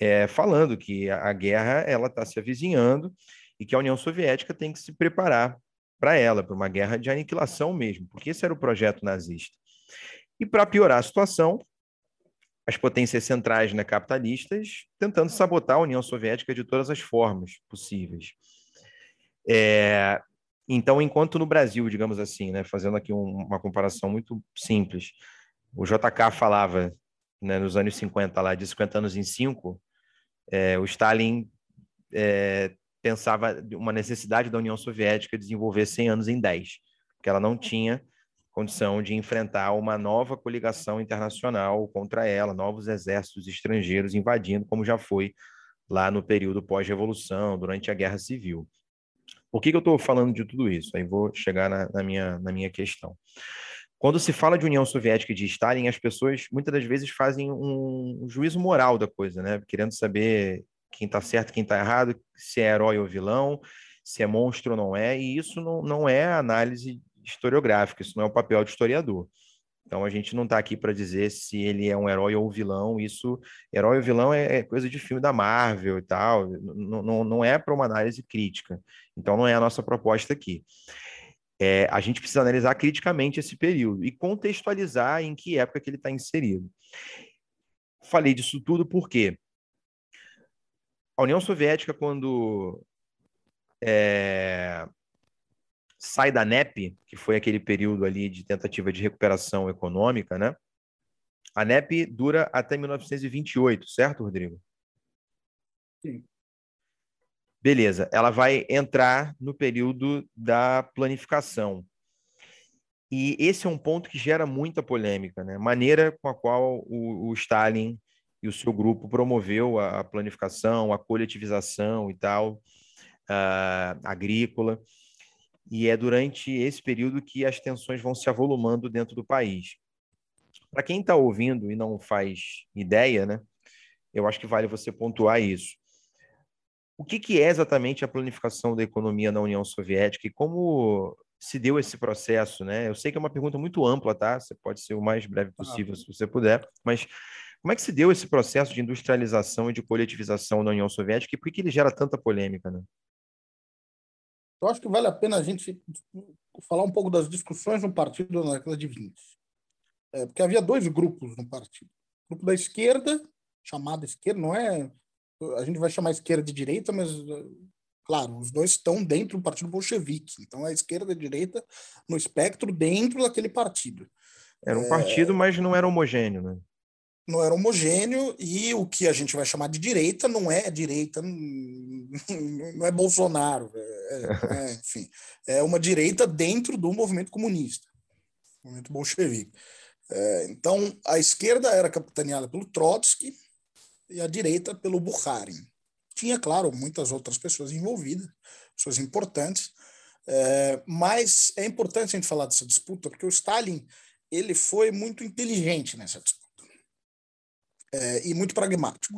é, falando que a, a guerra ela está se avizinhando e que a União Soviética tem que se preparar para ela, para uma guerra de aniquilação mesmo, porque esse era o projeto nazista. E para piorar a situação, as potências centrais né, capitalistas tentando sabotar a União Soviética de todas as formas possíveis. É, então, enquanto no Brasil, digamos assim, né, fazendo aqui um, uma comparação muito simples, o JK falava né, nos anos 50, lá, de 50 anos em 5, é, o Stalin é, pensava uma necessidade da União Soviética desenvolver 100 anos em 10, porque ela não tinha condição de enfrentar uma nova coligação internacional contra ela, novos exércitos estrangeiros invadindo, como já foi lá no período pós-revolução, durante a Guerra Civil. Por que, que eu estou falando de tudo isso? Aí vou chegar na, na, minha, na minha questão. Quando se fala de União Soviética e de Stalin, as pessoas muitas das vezes fazem um, juízo moral da coisa, né? Querendo saber quem está certo, quem está errado, se é herói ou vilão, se é monstro ou não é, e isso não, não é análise historiográfica, isso não é o papel do historiador. Então a gente não está aqui para dizer se ele é um herói ou vilão. Isso, herói ou vilão é, é coisa de filme da Marvel e tal. Não, não, não é para uma análise crítica. Então não é a nossa proposta aqui. É, a gente precisa analisar criticamente esse período e contextualizar em que época que ele está inserido. Falei disso tudo porque a União Soviética, quando é, sai da NEP, que foi aquele período ali de tentativa de recuperação econômica, né? A NEP dura até 1928, certo, Rodrigo?
Sim.
Beleza, ela vai entrar no período da planificação. E esse é um ponto que gera muita polêmica, né? Maneira com a qual o, o Stalin e o seu grupo promoveu a, a planificação, a coletivização e tal, uh, agrícola e é durante esse período que as tensões vão se avolumando dentro do país. Para quem está ouvindo e não faz ideia, né, eu acho que vale você pontuar isso. O que, que é exatamente a planificação da economia na União Soviética e como se deu esse processo, né? Eu sei que é uma pergunta muito ampla, tá? Você pode ser o mais breve possível, se você puder, mas como é que se deu esse processo de industrialização e de coletivização na União Soviética e por que ele gera tanta polêmica, né?
Eu acho que vale a pena a gente falar um pouco das discussões no partido na década de 20. É, porque havia dois grupos no partido. O grupo da esquerda, chamada esquerda, não é. A gente vai chamar esquerda de direita, mas, claro, os dois estão dentro do partido bolchevique. Então, a esquerda e a direita no espectro dentro daquele partido.
Era um partido, é... mas não era homogêneo, né?
Não era homogêneo e o que a gente vai chamar de direita não é direita, não é Bolsonaro, é, é, (laughs) enfim, é uma direita dentro do movimento comunista, movimento bolchevique. É, então, a esquerda era capitaneada pelo Trotsky e a direita pelo Bukharin. Tinha, claro, muitas outras pessoas envolvidas, pessoas importantes, é, mas é importante a gente falar dessa disputa porque o Stalin ele foi muito inteligente nessa disputa é, e muito pragmático.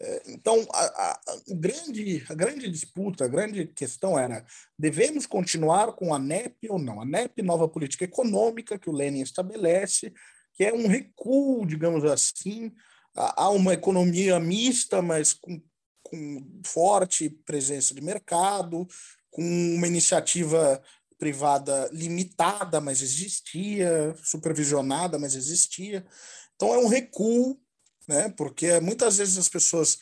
É, então, a, a, a, grande, a grande disputa, a grande questão era: devemos continuar com a NEP ou não? A NEP, nova política econômica que o Lenin estabelece, que é um recuo, digamos assim, a, uma economia mista, mas com, com forte presença de mercado, com uma iniciativa privada limitada, mas existia, supervisionada, mas existia. Então é um recuo né? Porque muitas vezes as pessoas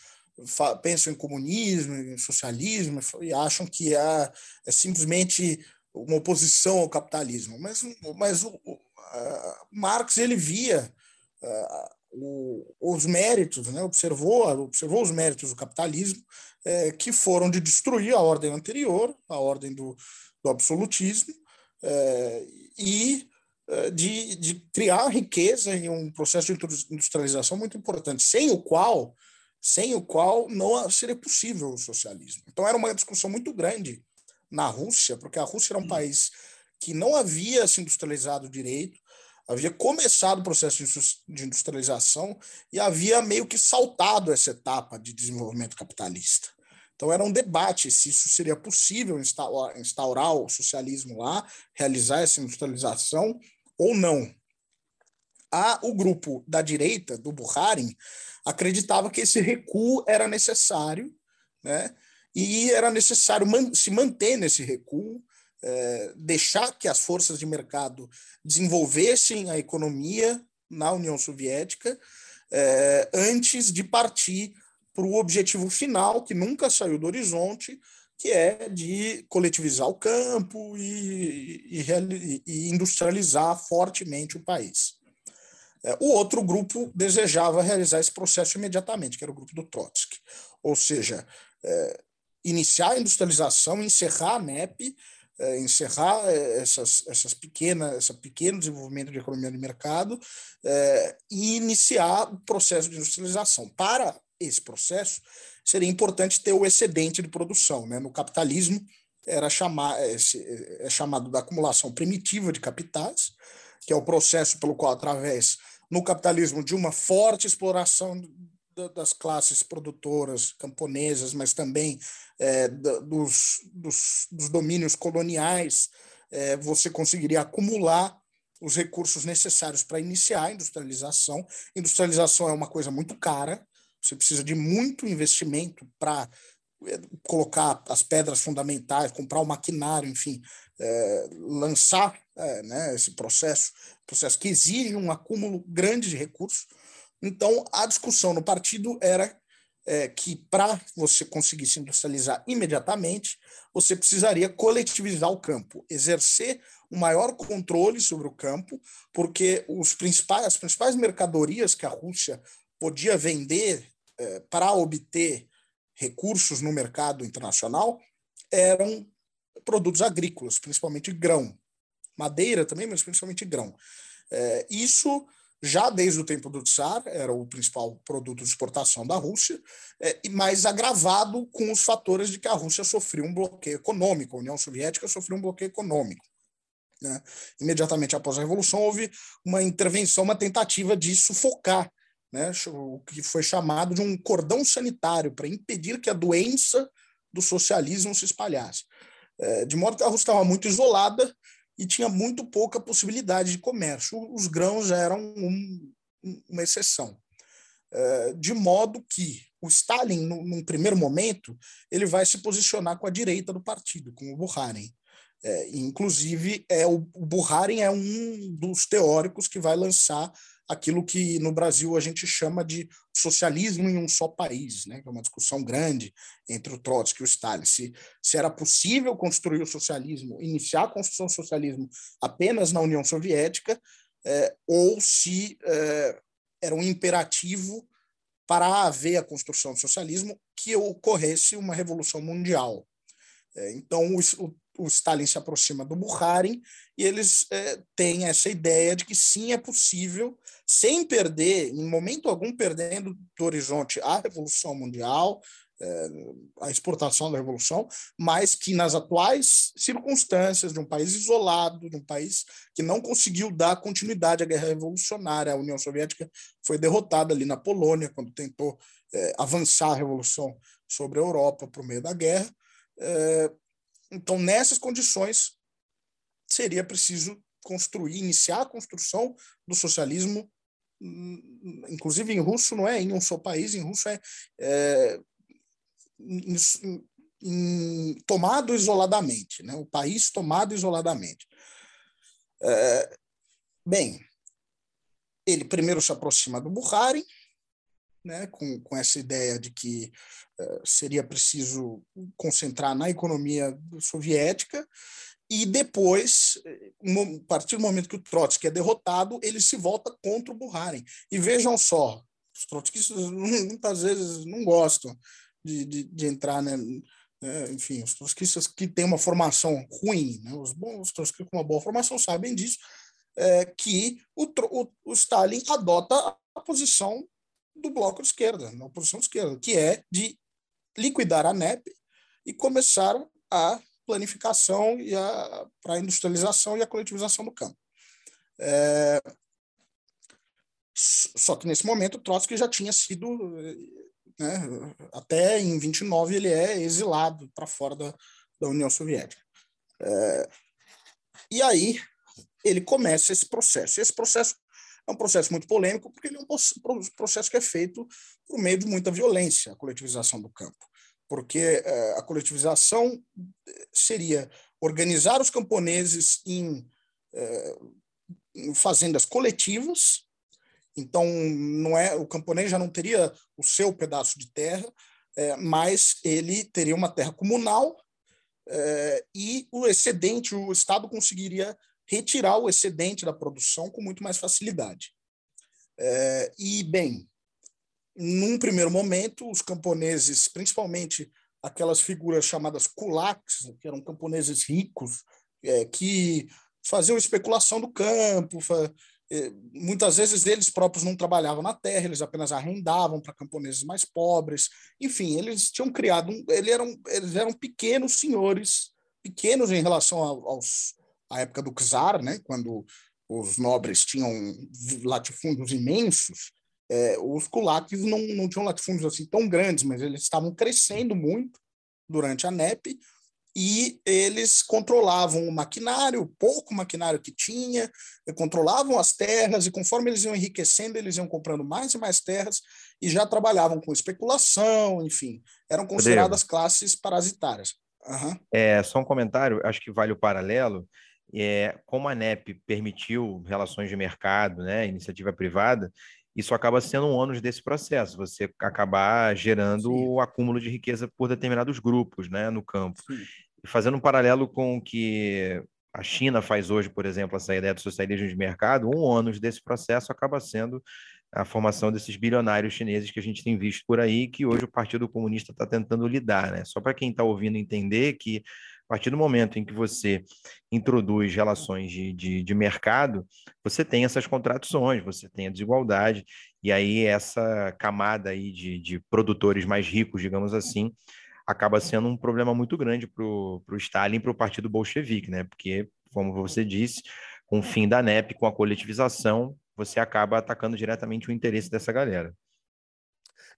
pensam em comunismo, em socialismo e acham que é, é simplesmente uma oposição ao capitalismo. Mas, mas o, o Marx ele via o, os méritos, né? observou, observou os méritos do capitalismo é, que foram de destruir a ordem anterior, a ordem do, do absolutismo, é, e de, de criar riqueza em um processo de industrialização muito importante, sem o qual sem o qual não seria possível o socialismo. Então era uma discussão muito grande na Rússia, porque a Rússia era um país que não havia se industrializado direito, havia começado o processo de industrialização e havia meio que saltado essa etapa de desenvolvimento capitalista. Então era um debate se isso seria possível instaurar o socialismo lá, realizar essa industrialização ou não. O grupo da direita, do Bukharin, acreditava que esse recuo era necessário, né? e era necessário man se manter nesse recuo, é, deixar que as forças de mercado desenvolvessem a economia na União Soviética é, antes de partir para o objetivo final, que nunca saiu do horizonte, que é de coletivizar o campo e, e, e industrializar fortemente o país. É, o outro grupo desejava realizar esse processo imediatamente, que era o grupo do Trotsky. Ou seja, é, iniciar a industrialização, encerrar a NEP, é, encerrar é, essas, essas pequenas, esse pequeno desenvolvimento de economia de mercado é, e iniciar o processo de industrialização. Para esse processo, seria importante ter o excedente de produção. Né? No capitalismo, era chamar, é, é chamado da acumulação primitiva de capitais, que é o processo pelo qual, através, no capitalismo, de uma forte exploração das classes produtoras camponesas, mas também é, dos, dos, dos, domínios coloniais, é, você conseguiria acumular os recursos necessários para iniciar a industrialização. Industrialização é uma coisa muito cara, você precisa de muito investimento para é, colocar as pedras fundamentais, comprar o maquinário, enfim, é, lançar é, né, esse processo, processo que exige um acúmulo grande de recursos. Então, a discussão no partido era é, que para você conseguir se industrializar imediatamente, você precisaria coletivizar o campo, exercer um maior controle sobre o campo, porque os principais, as principais mercadorias que a Rússia podia vender para obter recursos no mercado internacional eram produtos agrícolas, principalmente grão. Madeira também, mas principalmente grão. É, isso já desde o tempo do Tsar, era o principal produto de exportação da Rússia, é, mais agravado com os fatores de que a Rússia sofreu um bloqueio econômico, a União Soviética sofreu um bloqueio econômico. Né? Imediatamente após a Revolução, houve uma intervenção, uma tentativa de sufocar né? o que foi chamado de um cordão sanitário para impedir que a doença do socialismo se espalhasse. É, de modo que a Rússia estava muito isolada e tinha muito pouca possibilidade de comércio. Os grãos eram um, uma exceção. É, de modo que o Stalin, num primeiro momento, ele vai se posicionar com a direita do partido, com o Bukharin. É, inclusive, é, o, o é um dos teóricos que vai lançar aquilo que no Brasil a gente chama de socialismo em um só país, né? que é uma discussão grande entre o Trotsky e o Stalin, se, se era possível construir o socialismo, iniciar a construção do socialismo apenas na União Soviética, é, ou se é, era um imperativo para haver a construção do socialismo que ocorresse uma revolução mundial. É, então, o, o Stalin se aproxima do Bukharin e eles é, têm essa ideia de que sim, é possível, sem perder, em momento algum, perdendo do horizonte a Revolução Mundial, é, a exportação da Revolução, mas que nas atuais circunstâncias de um país isolado, de um país que não conseguiu dar continuidade à guerra revolucionária, a União Soviética foi derrotada ali na Polônia, quando tentou é, avançar a Revolução sobre a Europa por meio da guerra. É, então, nessas condições, seria preciso construir, iniciar a construção do socialismo, hum, inclusive em russo não é em um só país, em russo é, é em, em, tomado isoladamente, né? o país tomado isoladamente. É, bem, ele primeiro se aproxima do Bukharin, né, com, com essa ideia de que uh, seria preciso concentrar na economia soviética, e depois, a partir do momento que o Trotsky é derrotado, ele se volta contra o Bukharin. E vejam só, os trotskistas (laughs) muitas vezes não gostam de, de, de entrar, né, é, enfim, os trotskistas que têm uma formação ruim, né, os bons trotskistas com uma boa formação sabem disso, é, que o, o, o Stalin adota a posição do bloco de esquerda, na oposição de esquerda, que é de liquidar a NEP e começar a planificação e a para industrialização e a coletivização do campo. É, só que nesse momento Trotsky já tinha sido né, até em 29 ele é exilado para fora da, da União Soviética. É, e aí ele começa esse processo. Esse processo é um processo muito polêmico, porque ele é um processo que é feito por meio de muita violência, a coletivização do campo. Porque é, a coletivização seria organizar os camponeses em, é, em fazendas coletivas, então não é o camponês já não teria o seu pedaço de terra, mas ele teria uma terra comunal e o excedente, o Estado conseguiria retirar o excedente da produção com muito mais facilidade. É, e, bem, num primeiro momento, os camponeses, principalmente aquelas figuras chamadas kulaks, que eram camponeses ricos, é, que faziam especulação do campo, é, muitas vezes eles próprios não trabalhavam na terra, eles apenas arrendavam para camponeses mais pobres. Enfim, eles tinham criado, um, eles, eram, eles eram pequenos senhores, pequenos em relação aos à época do czar, né, quando os nobres tinham latifúndios imensos, é, os kulaks não, não tinham latifúndios assim tão grandes, mas eles estavam crescendo muito durante a NEP, e eles controlavam o maquinário, pouco maquinário que tinha, controlavam as terras, e conforme eles iam enriquecendo, eles iam comprando mais e mais terras, e já trabalhavam com especulação, enfim, eram consideradas Rodrigo. classes parasitárias.
Uhum. É, só um comentário, acho que vale o paralelo, é, como a NEP permitiu relações de mercado, né, iniciativa privada, isso acaba sendo um ônus desse processo, você acabar gerando Sim. o acúmulo de riqueza por determinados grupos né, no campo. Sim fazendo um paralelo com o que a China faz hoje, por exemplo, essa ideia do socialismo de mercado, um ônus desse processo acaba sendo a formação desses bilionários chineses que a gente tem visto por aí, que hoje o Partido Comunista está tentando lidar. Né? Só para quem está ouvindo entender que, a partir do momento em que você introduz relações de, de, de mercado, você tem essas contradições, você tem a desigualdade, e aí essa camada aí de, de produtores mais ricos, digamos assim, acaba sendo um problema muito grande para o Stalin e para o partido bolchevique, né? Porque, como você disse, com o fim da NEP, com a coletivização, você acaba atacando diretamente o interesse dessa galera.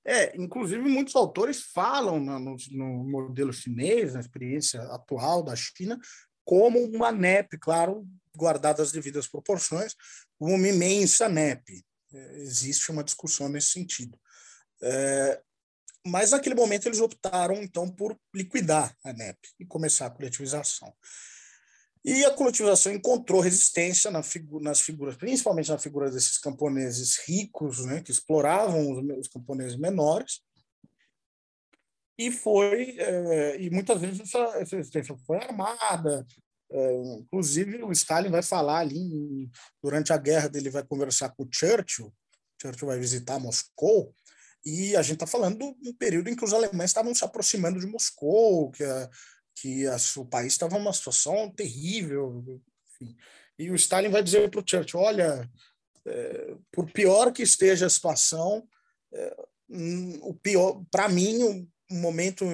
É, inclusive muitos autores falam no, no, no modelo chinês, na experiência atual da China, como uma NEP, claro, guardadas as devidas proporções, como uma imensa NEP. É, existe uma discussão nesse sentido. É, mas naquele momento eles optaram então por liquidar a NEP e começar a coletivização. E a coletivização encontrou resistência na figu nas figuras, principalmente na figura desses camponeses ricos, né, que exploravam os, os camponeses menores. E foi, é, e muitas vezes essa, resistência foi armada. É, inclusive, o Stalin vai falar ali, durante a guerra, dele vai conversar com o Churchill. Churchill vai visitar Moscou e a gente está falando de um período em que os alemães estavam se aproximando de Moscou, que, a, que a, o país estava numa situação terrível. Enfim. E o Stalin vai dizer para o Churchill: olha, é, por pior que esteja a situação, é, hum, o pior, para mim, o, momento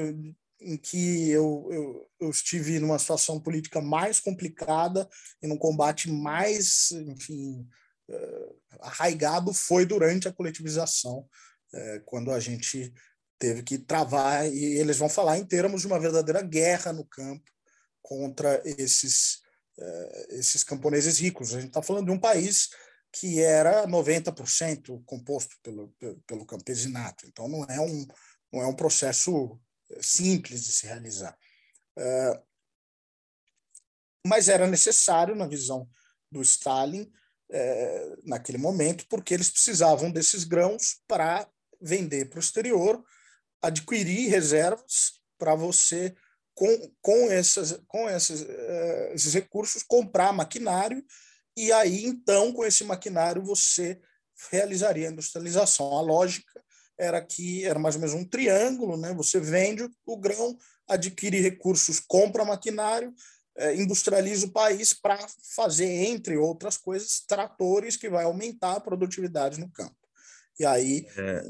em que eu, eu, eu, estive numa situação política mais complicada e num combate mais, enfim, uh, arraigado foi durante a coletivização é, quando a gente teve que travar, e eles vão falar em termos de uma verdadeira guerra no campo contra esses, é, esses camponeses ricos. A gente está falando de um país que era 90% composto pelo, pelo campesinato, então não é um, não é um processo é, simples de se realizar. É, mas era necessário, na visão do Stalin, naquele momento, porque eles precisavam desses grãos para vender para o exterior, adquirir reservas para você, com, com, essas, com esses, uh, esses recursos, comprar maquinário e aí, então, com esse maquinário, você realizaria a industrialização. A lógica era que era mais ou menos um triângulo, né? Você vende o grão, adquire recursos, compra maquinário, eh, industrializa o país para fazer, entre outras coisas, tratores que vai aumentar a produtividade no campo. E aí é.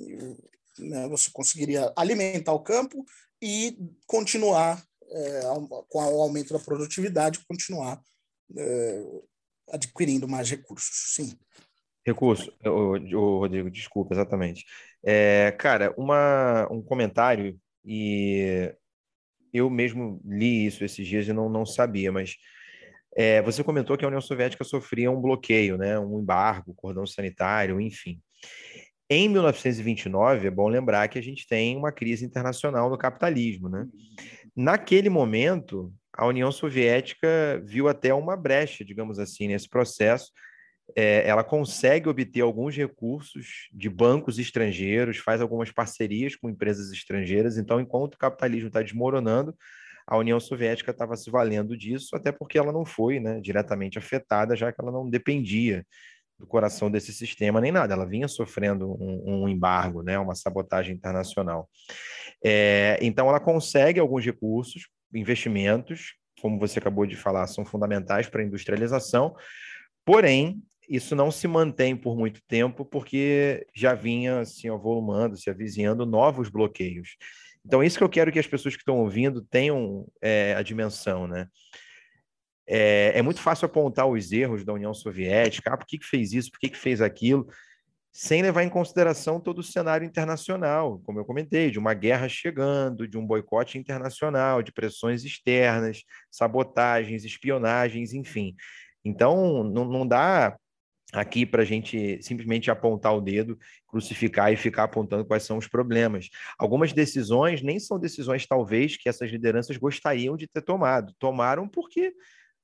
Né, você conseguiria alimentar o campo e continuar é, com o aumento da produtividade, continuar é, adquirindo mais recursos. Sim.
Recurso, o, Rodrigo, desculpa, exatamente. É, cara, uma, um comentário, e eu mesmo li isso esses dias e não, não sabia, mas É, você comentou que a União Soviética sofria um bloqueio, né, um embargo, cordão sanitário, enfim. Em 1929, é bom lembrar que a gente tem uma crise internacional no capitalismo. Né? Naquele momento, a União Soviética viu até uma brecha, digamos assim, nesse processo. É, ela consegue obter alguns recursos de bancos estrangeiros, faz algumas parcerias com empresas estrangeiras. Então, enquanto o capitalismo está desmoronando, a União Soviética estava se valendo disso, até porque ela não foi né, diretamente afetada, já que ela não dependia do coração desse sistema nem nada. Ela vinha sofrendo um, um embargo, né, uma sabotagem internacional. É, então, ela consegue alguns recursos, investimentos, como você acabou de falar, são fundamentais para a industrialização, porém, isso não se mantém por muito tempo, porque já vinha assim, avolumando, se avizinhando novos bloqueios. Então, isso que eu quero que as pessoas que estão ouvindo tenham é, a dimensão, né? É, é, muito fácil apontar os erros da União Soviética, ah, por que, que fez isso, por que, que fez aquilo, sem levar em consideração todo o cenário internacional, como eu comentei, de uma guerra chegando, de um boicote internacional, de pressões externas, sabotagens, espionagens, enfim. Então, não, não dá aqui para a gente simplesmente apontar o dedo, crucificar e ficar apontando quais são os problemas. Algumas decisões nem são decisões, talvez, que essas lideranças gostariam de ter tomado. Tomaram porque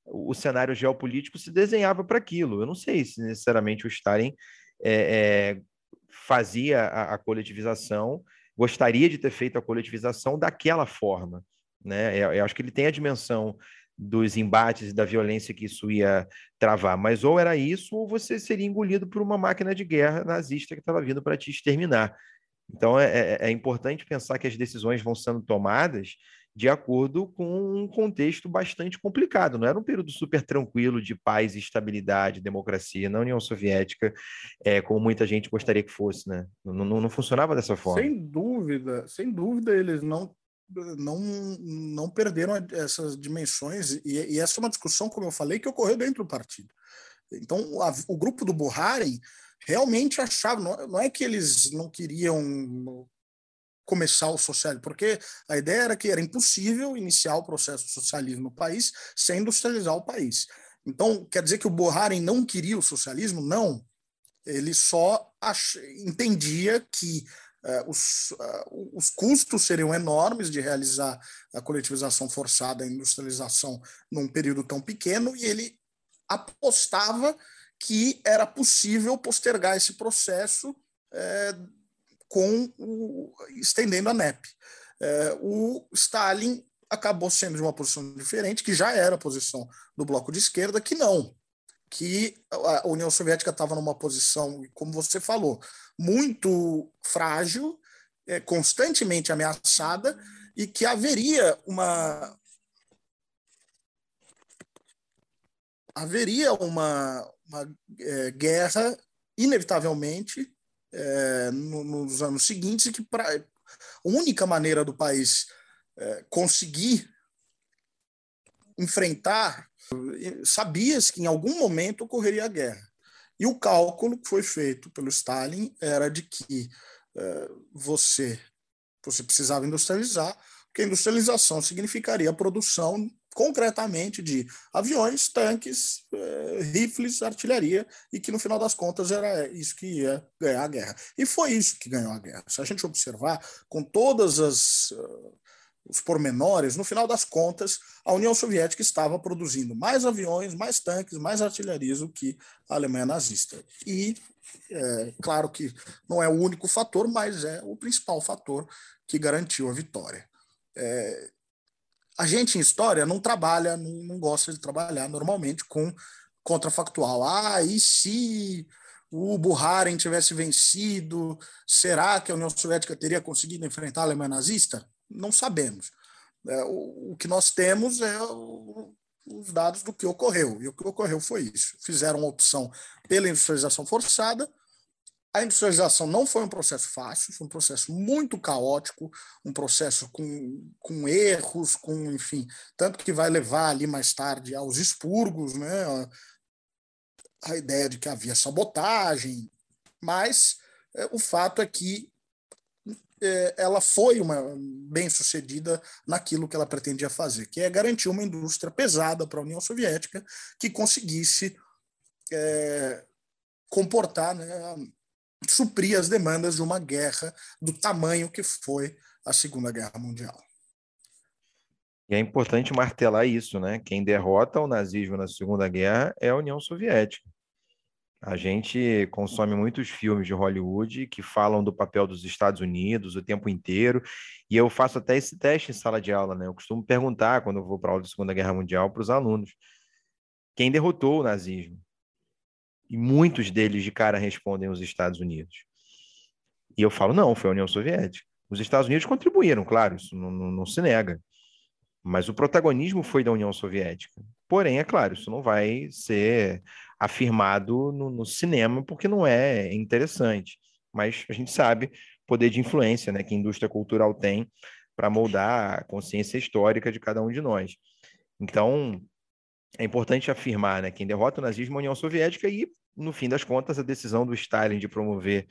o cenário geopolítico se desenhava para aquilo. Eu não sei se necessariamente o Stalin é, é, fazia a, a, coletivização, gostaria de ter feito a coletivização daquela forma. Né? Eu, eu acho que ele tem a dimensão dos embates e da violência que isso ia travar. Mas ou era isso, ou você seria engolido por uma máquina de guerra nazista que estava vindo para te exterminar. Então é, é, é, importante pensar que as decisões vão sendo tomadas de acordo com um contexto bastante complicado. Não era um período super tranquilo de paz, estabilidade, democracia na União Soviética, é, como muita gente gostaria que fosse, né? Não, não, não funcionava dessa forma.
Sem dúvida, sem dúvida, eles não não, não perderam essas dimensões, e, e, essa é uma discussão, como eu falei, que ocorreu dentro do partido. Então, a, o grupo do Buhari realmente achava, não, não é que eles não queriam começar o socialismo, porque a ideia era que era impossível iniciar o processo socialismo no país sem industrializar o país. Então, quer dizer que o Buhari não queria o socialismo? Não. Ele só ach... entendia que uh, os, uh, os custos seriam enormes de realizar a coletivização forçada, a industrialização num período tão pequeno, e ele apostava que era possível postergar esse processo eh, com o, estendendo a NEP. É, o Stalin acabou sendo de uma posição diferente, que já era a posição do bloco de esquerda, que não, que a União Soviética estava numa posição, como você falou, muito frágil, é, constantemente ameaçada, e que haveria uma haveria uma, uma é, guerra inevitavelmente é, no, nos anos seguintes e que pra, a única maneira do país é, conseguir enfrentar, sabia-se que em algum momento ocorreria a guerra. E o cálculo que foi feito pelo Stalin era de que é, você, você precisava industrializar, porque industrialização significaria a produção concretamente de aviões, tanques, eh, rifles, artilharia, e que no final das contas era isso que ia ganhar a guerra. E foi isso que ganhou a guerra. Se a gente observar, com todas as uh, os pormenores, no final das contas, a União Soviética estava produzindo mais aviões, mais tanques, mais artilharias do que a Alemanha nazista. E é, claro que não é o único fator, mas é o principal fator que garantiu a vitória. É, a gente em história não trabalha, não, não gosta de trabalhar normalmente com contrafactual. Ah, e se o Buharin tivesse vencido, será que a União Soviética teria conseguido enfrentar a Alemanha nazista? Não sabemos. É, o, o, que nós temos é o, os dados do que ocorreu. E o que ocorreu foi isso. Fizeram uma opção pela industrialização forçada, a industrialização não foi um processo fácil, foi um processo muito caótico, um processo com, com erros, com, enfim, tanto que vai levar ali mais tarde aos expurgos, né? A, ideia de que havia sabotagem, mas é, o fato é que é, ela foi uma bem sucedida naquilo que ela pretendia fazer, que é garantir uma indústria pesada para a União Soviética que conseguisse é, comportar, né, suprir as demandas de uma guerra do tamanho que foi a Segunda Guerra Mundial.
E é importante martelar isso, né? Quem derrota o nazismo na Segunda Guerra é a União Soviética. A gente consome muitos filmes de Hollywood que falam do papel dos Estados Unidos o tempo inteiro, e eu faço até esse teste em sala de aula, né? Eu costumo perguntar, quando eu vou para aula de Segunda Guerra Mundial, para os alunos: quem derrotou o nazismo? E muitos deles de cara respondem os Estados Unidos. E eu falo: não, foi a União Soviética. Os Estados Unidos contribuíram, claro, isso não, não, não se nega. Mas o protagonismo foi da União Soviética. Porém, é claro, isso não vai ser afirmado no, no, cinema porque não é interessante. Mas a gente sabe poder de influência né, que a indústria cultural tem para moldar a consciência histórica de cada um de nós. Então, é importante afirmar né, quem derrota o nazismo é a União Soviética e, no fim das contas, a decisão do Stalin de promover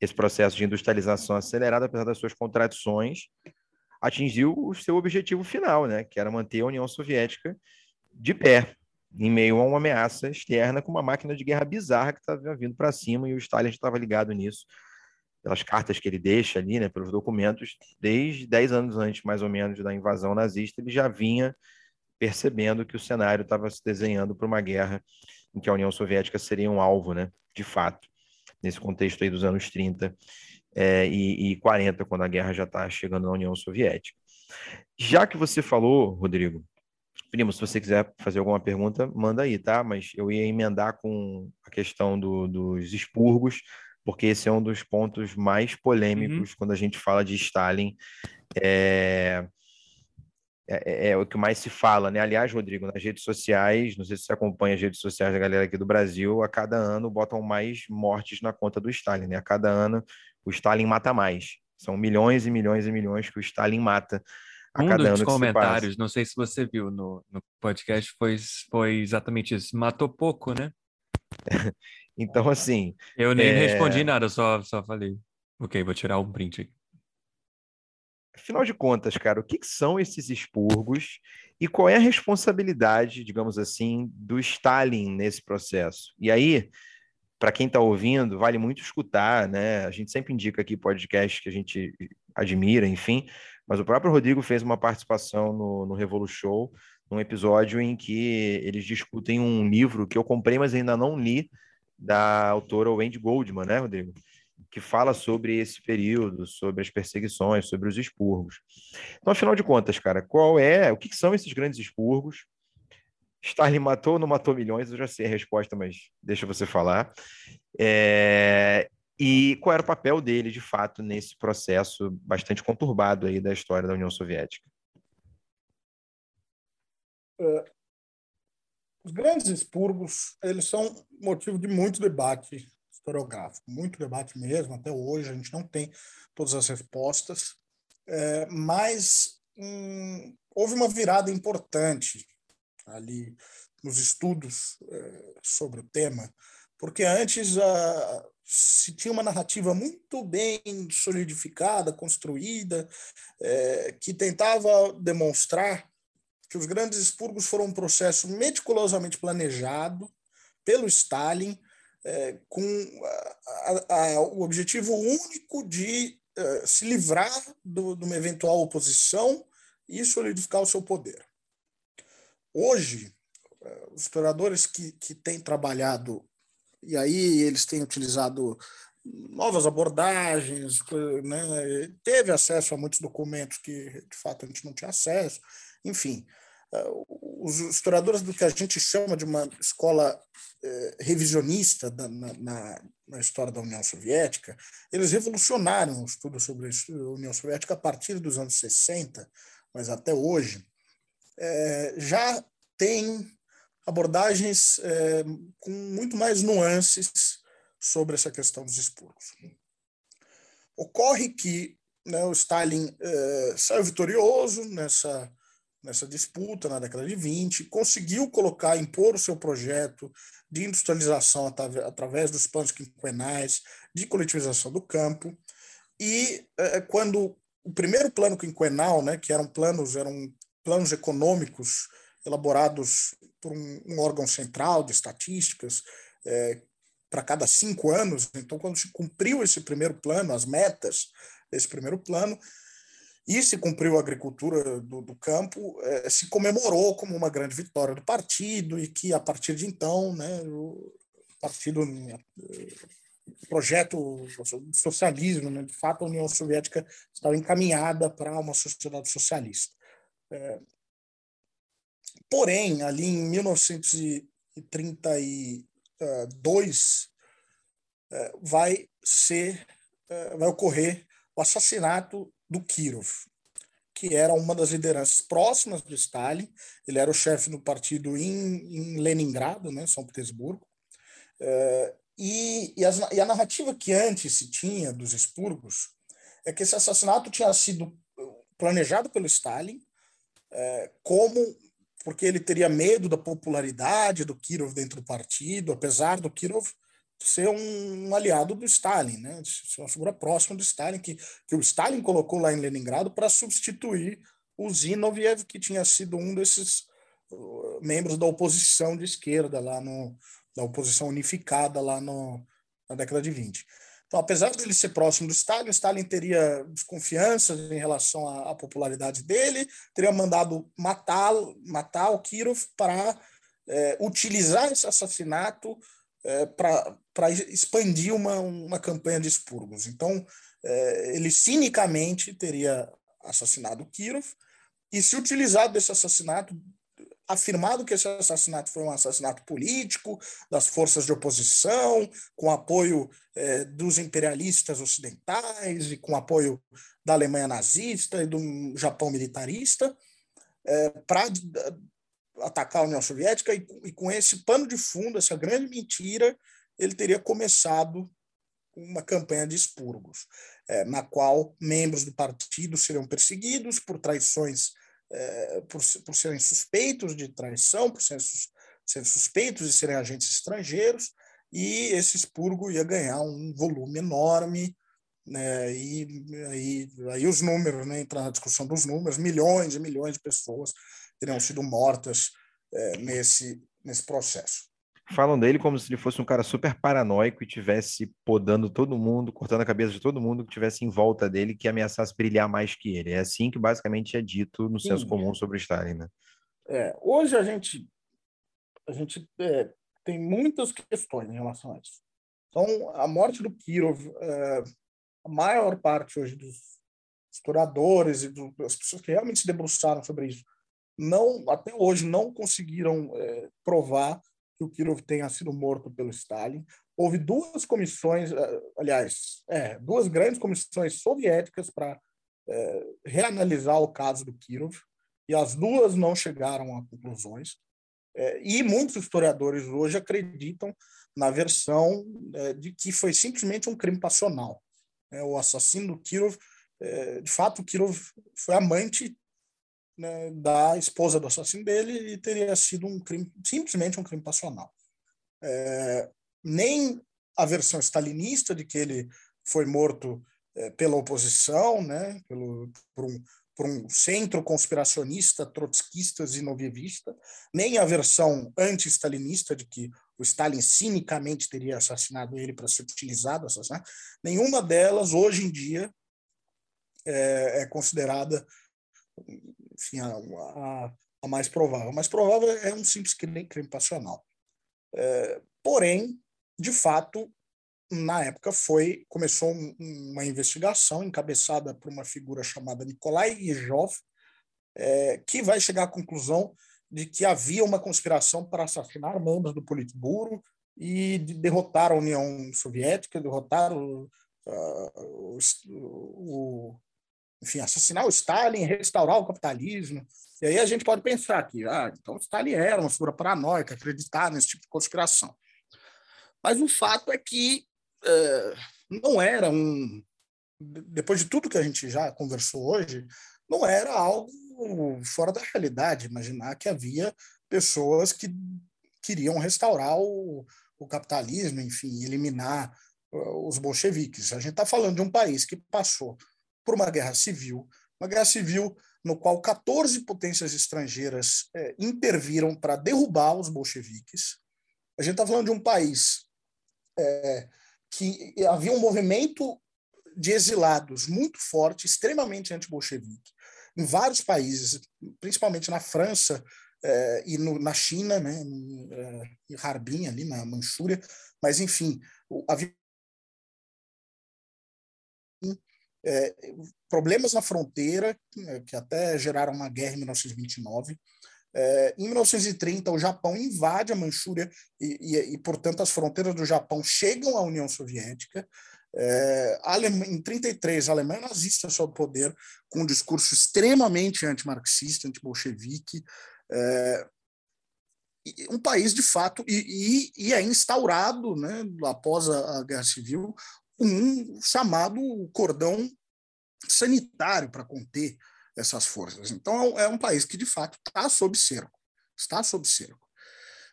esse processo de industrialização acelerada, apesar das suas contradições, atingiu o seu objetivo final, né, que era manter a União Soviética de pé, em meio a uma ameaça externa com uma máquina de guerra bizarra que estava vindo para cima e o Stalin estava ligado nisso, pelas cartas que ele deixa ali, né, pelos documentos, desde 10 anos antes, mais ou menos, da invasão nazista, ele já vinha percebendo que o cenário estava se desenhando para uma guerra em que a União Soviética seria um alvo, né, de fato, nesse contexto aí dos anos 30 é, e, e 40, quando a guerra já está chegando na União Soviética. Já que você falou, Rodrigo, primo, se você quiser fazer alguma pergunta, manda aí, tá? Mas eu ia emendar com a questão do, dos expurgos, porque esse é um dos pontos mais polêmicos uhum. quando a gente fala de Stalin. É, é, é, é, o que mais se fala, né? Aliás, Rodrigo, nas redes sociais, não sei se você acompanha as redes sociais da galera aqui do Brasil, a cada ano botam mais mortes na conta do Stalin, né? A cada ano o Stalin mata mais. São milhões e milhões e milhões que o Stalin mata a
um
cada
dos comentários, não sei se você viu no, no podcast, foi, foi exatamente isso. Matou pouco, né? (laughs)
então, assim.
Eu nem é... respondi nada, só, só falei. Ok, vou tirar um print aqui.
Afinal de contas, cara, o que, são esses expurgos e qual é a responsabilidade, digamos assim, do Stalin nesse processo? E aí, para quem está ouvindo, vale muito escutar, né? A gente sempre indica aqui podcasts que a gente admira, enfim, mas o próprio Rodrigo fez uma participação no, no Revolu Show, num episódio em que eles discutem um livro que eu comprei, mas ainda não li, da autora Wendy Goldman, né, Rodrigo? Que fala sobre esse período, sobre as perseguições, sobre os expurgos. Então, afinal de contas, cara, qual é, o que são esses grandes expurgos? Stalin matou ou não matou milhões? Eu já sei a resposta, mas deixa você falar. É, e qual era o papel dele, de fato, nesse processo bastante conturbado aí da história da União Soviética?
É, os grandes expurgos, eles são motivo de muito debate historiográfico, muito debate mesmo, até hoje a gente não tem todas as respostas, é, mas hum, houve uma virada importante ali nos estudos é, sobre o tema, porque antes a, se tinha uma narrativa muito bem solidificada, construída, é, que tentava demonstrar que os grandes expurgos foram um processo meticulosamente planejado pelo Stalin, é, com a, a, o objetivo único de é, se livrar do, de uma eventual oposição e solidificar o seu poder. Hoje, é, os historiadores que, que têm trabalhado e aí eles têm utilizado novas abordagens, né? teve acesso a muitos documentos que de fato a gente não tinha acesso, enfim. Eh, os historiadores do que a gente chama de uma escola eh, revisionista na, na, na, história da União Soviética, eles revolucionaram o estudo sobre a União Soviética a partir dos anos 60, mas até hoje, eh, já tem abordagens é, com muito mais nuances sobre essa questão dos expurgos. Ocorre que né, o Stalin é, saiu vitorioso nessa, nessa disputa na década de 20, conseguiu colocar, impor o seu projeto de industrialização através dos planos quinquenais, de coletivização do campo, e é, quando o primeiro plano quinquenal, né, que eram planos, eram planos econômicos elaborados por um, um órgão central de estatísticas é, para cada cinco anos. Então, quando se cumpriu esse primeiro plano, as metas desse primeiro plano, e se cumpriu a agricultura do, do campo, é, se comemorou como uma grande vitória do partido e que, a partir de então, né, o partido projeto socialismo, né? de fato a União Soviética estava encaminhada para uma sociedade socialista. É, porém, ali em 1932 é, vai ser vai ocorrer o assassinato do Kirov, que era uma das lideranças próximas do Stalin. Ele era o chefe do partido em, em Leningrado, né, São Petersburgo. É, e, e, as, e, a narrativa que antes se tinha dos expurgos é que esse assassinato tinha sido planejado pelo Stalin é, como porque ele teria medo da popularidade do Kirov dentro do partido, apesar do Kirov ser um, aliado do Stalin, né? ser uma figura próxima do Stalin, que, que o Stalin colocou lá em Leningrado para substituir o Zinoviev, que tinha sido um desses uh, membros da oposição de esquerda lá no, da oposição unificada lá no, na década de 20. Então, apesar de ele ser próximo do Stalin, Stalin teria desconfianças em relação à, à popularidade dele, teria mandado matar, matar o Kirov para é, utilizar esse assassinato é, para expandir uma, uma campanha de expurgos. Então, é, ele cinicamente teria assassinado Kirov e se utilizado desse assassinato afirmado que esse assassinato foi um assassinato político das forças de oposição, com apoio é, dos imperialistas ocidentais e com apoio da Alemanha nazista e do Japão militarista, é, para atacar a União Soviética, e, e com esse pano de fundo, essa grande mentira, ele teria começado uma campanha de expurgos, é, na qual membros do partido seriam perseguidos por traições é, por, por serem suspeitos de traição, por serem, serem suspeitos de serem agentes estrangeiros, e esse expurgo ia ganhar um volume enorme, né, e aí, aí os números, né, entrar na discussão dos números, milhões e milhões de pessoas teriam sido mortas é, nesse, nesse processo
falam dele como se ele fosse um cara super paranoico e tivesse podando todo mundo, cortando a cabeça de todo mundo que tivesse em volta dele que ameaçasse brilhar mais que ele. É assim que basicamente é dito no senso comum sobre Stalin, né?
É, hoje a gente a gente é, tem muitas questões em relação a isso. Então, a morte do Kirov, é, a maior parte hoje dos historiadores e das pessoas que realmente se debruçaram sobre isso, não até hoje não conseguiram é, provar que o Kirov tenha sido morto pelo Stalin. Houve duas comissões, eh, aliás, é, duas grandes comissões soviéticas para é, reanalisar o caso do Kirov, e as duas não chegaram a conclusões. É, e muitos historiadores hoje acreditam na versão é, de que foi simplesmente um crime passional. É, o assassino do Kirov, de fato, o Kirov foi amante né, da esposa do assassino dele e teria sido um crime, simplesmente um crime passional. É, nem a versão stalinista de que ele foi morto é, pela oposição, né, pelo, por, um, por um centro conspiracionista, trotskista e novievista, nem a versão anti-stalinista de que o Stalin cinicamente teria assassinado ele para ser utilizado, nenhuma delas, hoje em dia, é, é considerada enfim, a, a, a, mais provável. A mais provável é um simples crime, crime passional. É, porém, de fato, na época foi começou uma investigação encabeçada por uma figura chamada Nikolai Yezhov, é, que vai chegar à conclusão de que havia uma conspiração para assassinar membros do Politburo e de derrotar a União Soviética, derrotar o, uh, o, o, enfim, assassinar o Stalin, restaurar o capitalismo. E aí a gente pode pensar que, ah, então o Stalin era uma figura paranoica, acreditar nesse tipo de conspiração. Mas o fato é que é, não era um. Depois de tudo que a gente já conversou hoje, não era algo fora da realidade imaginar que havia pessoas que queriam restaurar o, o capitalismo, enfim, eliminar os bolcheviques. A gente está falando de um país que passou por uma guerra civil, uma guerra civil no qual 14 potências estrangeiras é, interviram para derrubar os bolcheviques. A gente está falando de um país é, que havia um movimento de exilados muito forte, extremamente anti-bolchevique, em vários países, principalmente na França é, e no, na China, né, em, é, em Harbin, ali na Manchúria, mas enfim, havia é, problemas na fronteira, né, que até geraram uma guerra em 1929. É, em 1930, o Japão invade a Manchúria e, e, e, portanto, as fronteiras do Japão chegam à União Soviética. É, em 33, a Alemanha nazista sob poder, com um discurso extremamente antimarxista, anti-bolchevique. É, um país, de fato, e, e, é instaurado, né, após a, a Guerra Civil, um chamado cordão sanitário para conter essas forças. Então, é um país que, de fato, está sob cerco. Está sob cerco.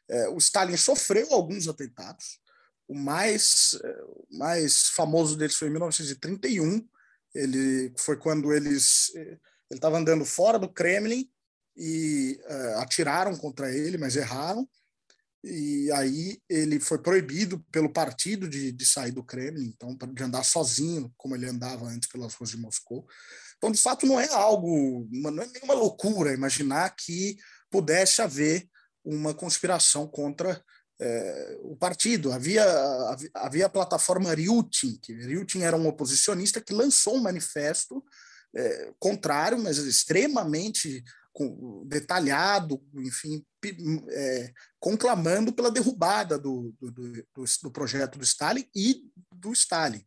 É, o Stalin sofreu alguns atentados. O mais, é, mais famoso deles foi em 1931. Ele foi quando eles é, ele estava andando fora do Kremlin e uh, atiraram contra ele, mas erraram e aí ele foi proibido pelo partido de, de sair do Kremlin, então de andar sozinho, como ele andava antes pelas ruas de Moscou. Então, de fato, não é algo, não é nenhuma loucura imaginar que pudesse haver uma conspiração contra é, o partido. Havia, havia a plataforma Ryutin, que Ryutin era um oposicionista que lançou um manifesto é, contrário, mas extremamente detalhado, enfim, é, conclamando pela derrubada do, do, do, do, projeto do Stalin e do Stalin.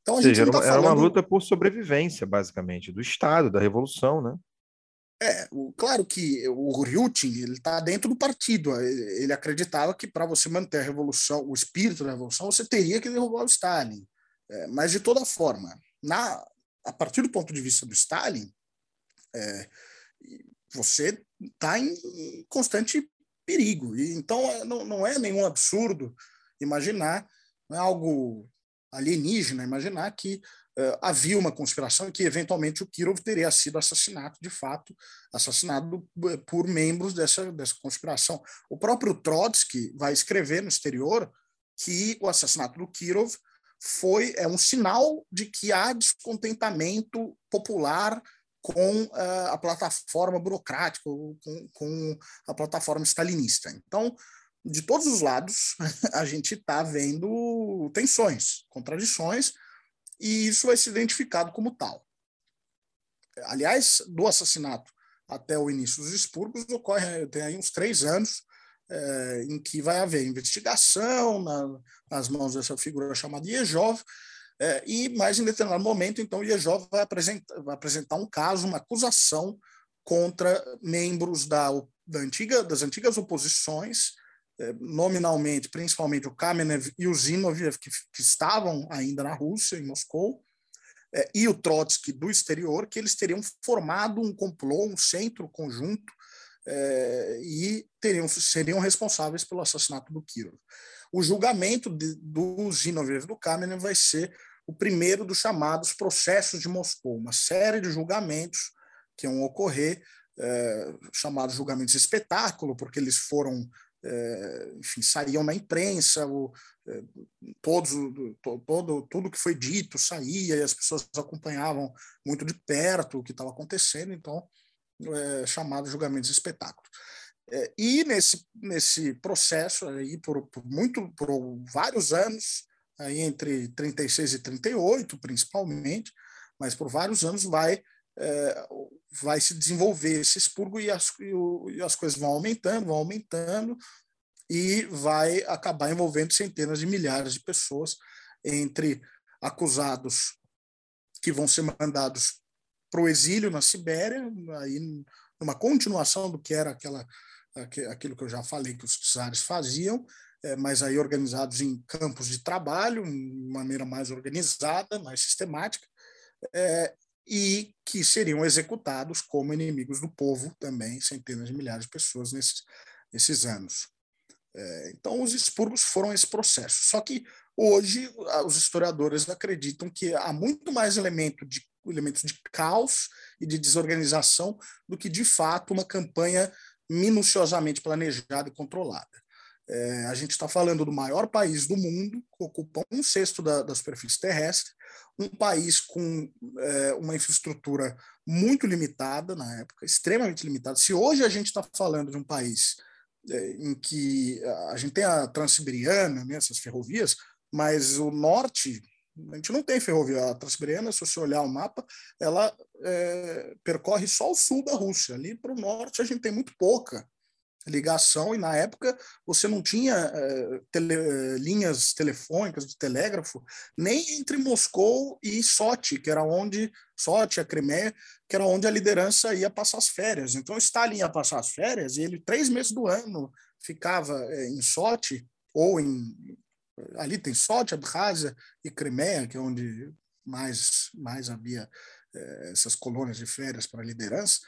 Então, a Ou seja, era, tá falando... era, uma luta por sobrevivência, basicamente, do Estado, da Revolução, né?
É, o, claro que o Ryutin ele está dentro do partido. Ele acreditava que para você manter a revolução, o espírito da revolução, você teria que derrubar o Stalin. É, mas de toda forma, na, a partir do ponto de vista do Stalin, é, você está em constante perigo. E, então, é, não, não é nenhum absurdo imaginar, não é algo alienígena imaginar que uh, havia uma conspiração e que, eventualmente, o Kirov teria sido assassinado, de fato, assassinado eh, por membros dessa, dessa conspiração. O próprio Trotsky vai escrever no exterior que o assassinato do Kirov foi é um sinal de que há descontentamento popular com uh, a plataforma burocrática, com, com, a plataforma stalinista. Então, de todos os lados, (laughs) a gente está vendo tensões, contradições, e isso vai ser identificado como tal. Aliás, do assassinato até o início dos expurgos, ocorre tem aí uns três anos é, em que vai haver investigação na, nas mãos dessa figura chamada Yezhov, é, e mais em determinado momento, então, Yejov vai apresentar, vai apresentar um caso, uma acusação contra membros da, da antiga, das antigas oposições, é, nominalmente, principalmente o Kamenev e o Zinoviev, que, que estavam ainda na Rússia, em Moscou, é, e o Trotsky do exterior, que eles teriam formado um complô, um centro conjunto, e teriam, seriam responsáveis pelo assassinato do Kirov. O julgamento de, do Zinoviev do Kamenev vai ser o primeiro dos chamados processos de Moscou, uma série de julgamentos que vão ocorrer, é, chamados julgamentos espetáculo, porque eles foram, é, enfim, saíam na imprensa, o, é, todos, to, todo, tudo que foi dito saía e as pessoas acompanhavam muito de perto o que estava acontecendo, então, chamados julgamentos espetáculo. E nesse, nesse processo, aí, por, por, muito, por vários anos, aí entre 36 e 38, principalmente, mas por vários anos vai é, vai se desenvolver esse expurgo e as, e, o, e as coisas vão aumentando, vão aumentando e vai acabar envolvendo centenas de milhares de pessoas entre acusados que vão ser mandados para o exílio na Sibéria, aí numa continuação do que era aquela aquilo que eu já falei que os czares faziam, é, mas aí organizados em campos de trabalho, de maneira mais organizada, mais sistemática, é, e que seriam executados como inimigos do povo também, centenas de milhares de pessoas nesses, nesses anos. É, então, os expurgos foram esse processo. Só que Hoje, os historiadores acreditam que há muito mais elemento de, elementos de caos e de desorganização do que, de fato, uma campanha minuciosamente planejada e controlada. É, a gente está falando do maior país do mundo, que ocupa um sexto da, da superfície terrestre, um país com é, uma infraestrutura muito limitada na época, extremamente limitada. Se hoje a gente está falando de um país é, em que a gente tem a Transiberiana, né, essas ferrovias, mas o norte, a gente não tem ferrovia. A Transiberiana, se você olhar o mapa, ela é, percorre só o sul da Rússia. Ali para o norte a gente tem muito pouca ligação, e na época você não tinha é, tele, linhas telefônicas de telégrafo nem entre Moscou e Sochi, que era onde Sochi, a Crimeia, que era onde a liderança ia passar as férias. Então Stalin ia passar as férias e ele três meses do ano ficava é, em Sochi ou em ali tem Sochi, Abkhazia e Crimeia, que é onde mais, mais havia é, essas colônias de férias para liderança,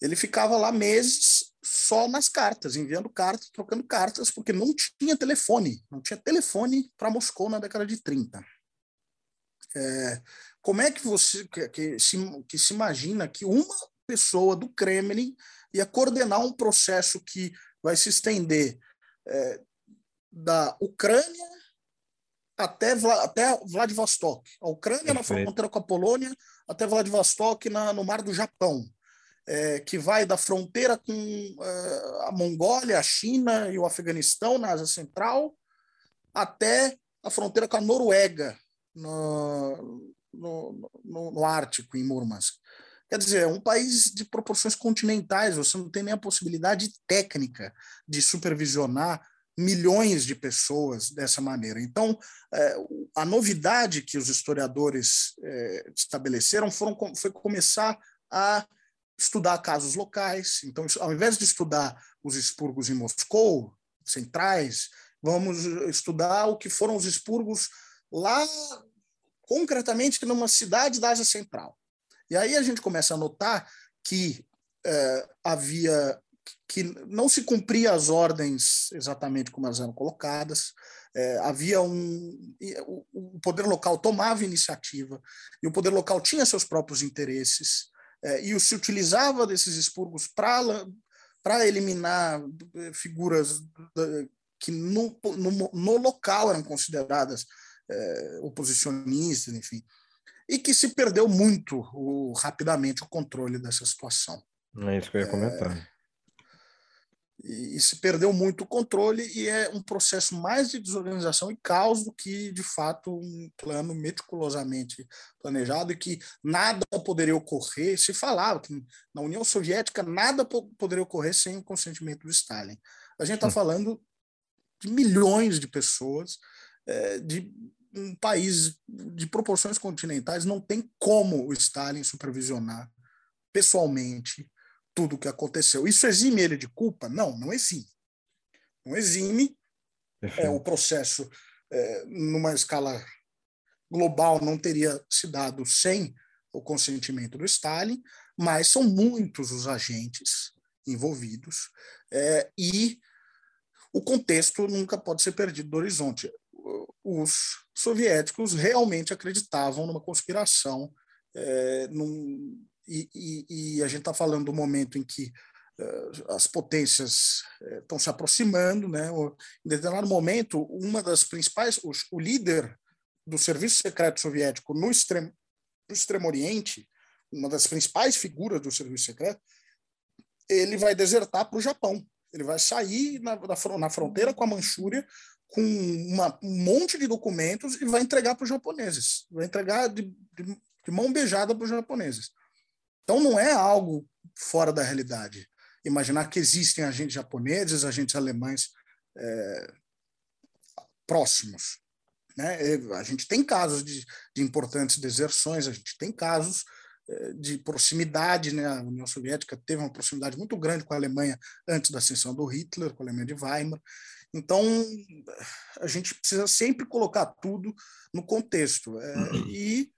ele ficava lá meses só nas cartas, enviando cartas, trocando cartas, porque não tinha telefone, não tinha telefone para Moscou na década de 30. É, como é que você que, que, se, que se imagina que uma pessoa do Kremlin ia coordenar um processo que vai se estender é, da Ucrânia até, até Vladivostok. A Ucrânia Perfeito. na fronteira com a Polônia até Vladivostok na, no Mar do Japão. É, que vai da fronteira com uh, a Mongólia, a China e o Afeganistão, na Ásia Central, até a fronteira com a Noruega, no, no, no, no Ártico, em Murmansk. Quer dizer, é um país de proporções continentais, você não tem nem a possibilidade técnica de supervisionar milhões de pessoas dessa maneira. Então, é, a novidade que os historiadores é, estabeleceram foram, foi começar a estudar casos locais. Então, ao invés de estudar os expurgos em Moscou, centrais, vamos estudar o que foram os expurgos lá, concretamente, numa cidade da Ásia Central. E aí a gente começa a notar que é, havia que não se cumpria as ordens exatamente como elas eram colocadas, é, havia um o, o, poder local tomava iniciativa e o poder local tinha seus próprios interesses é, e se utilizava desses expurgos para eliminar é, figuras que no, no, no local eram consideradas é, oposicionistas, enfim, e que se perdeu muito o, rapidamente o controle dessa situação.
É isso que eu ia comentar.
E, e, se perdeu muito o controle e é um processo mais de desorganização e caos do que, de fato, um plano meticulosamente planejado e que nada poderia ocorrer. Se falava que na União Soviética nada poderia ocorrer sem o consentimento do Stalin. A gente está falando de milhões de pessoas, é, de um país de proporções continentais, não tem como o Stalin supervisionar pessoalmente tudo o que aconteceu. Isso exime ele de culpa? Não, não exime. Não exime. É, o processo, é, numa escala global, não teria se dado sem o consentimento do Stalin, mas são muitos os agentes envolvidos é, e o contexto nunca pode ser perdido do horizonte. Os soviéticos realmente acreditavam numa conspiração, é, num, e, e, e a gente está falando do momento em que uh, as potências estão uh, se aproximando, né? Em determinado momento, uma das principais, o, o líder do serviço secreto soviético no extremo, no extremo Oriente, uma das principais figuras do serviço secreto, ele vai desertar para o Japão. Ele vai sair na, na, na fronteira com a Manchúria com uma, um monte de documentos e vai entregar para os japoneses. Vai entregar de, de, de mão beijada para os japoneses. Então não é algo fora da realidade. Imaginar que existem agentes japoneses, agentes alemães é, próximos. Né? A gente tem casos de, de, importantes deserções, a gente tem casos é, de proximidade. Né? A União Soviética teve uma proximidade muito grande com a Alemanha antes da ascensão do Hitler, com a Alemanha de Weimar. Então, a gente precisa sempre colocar tudo no contexto. É, e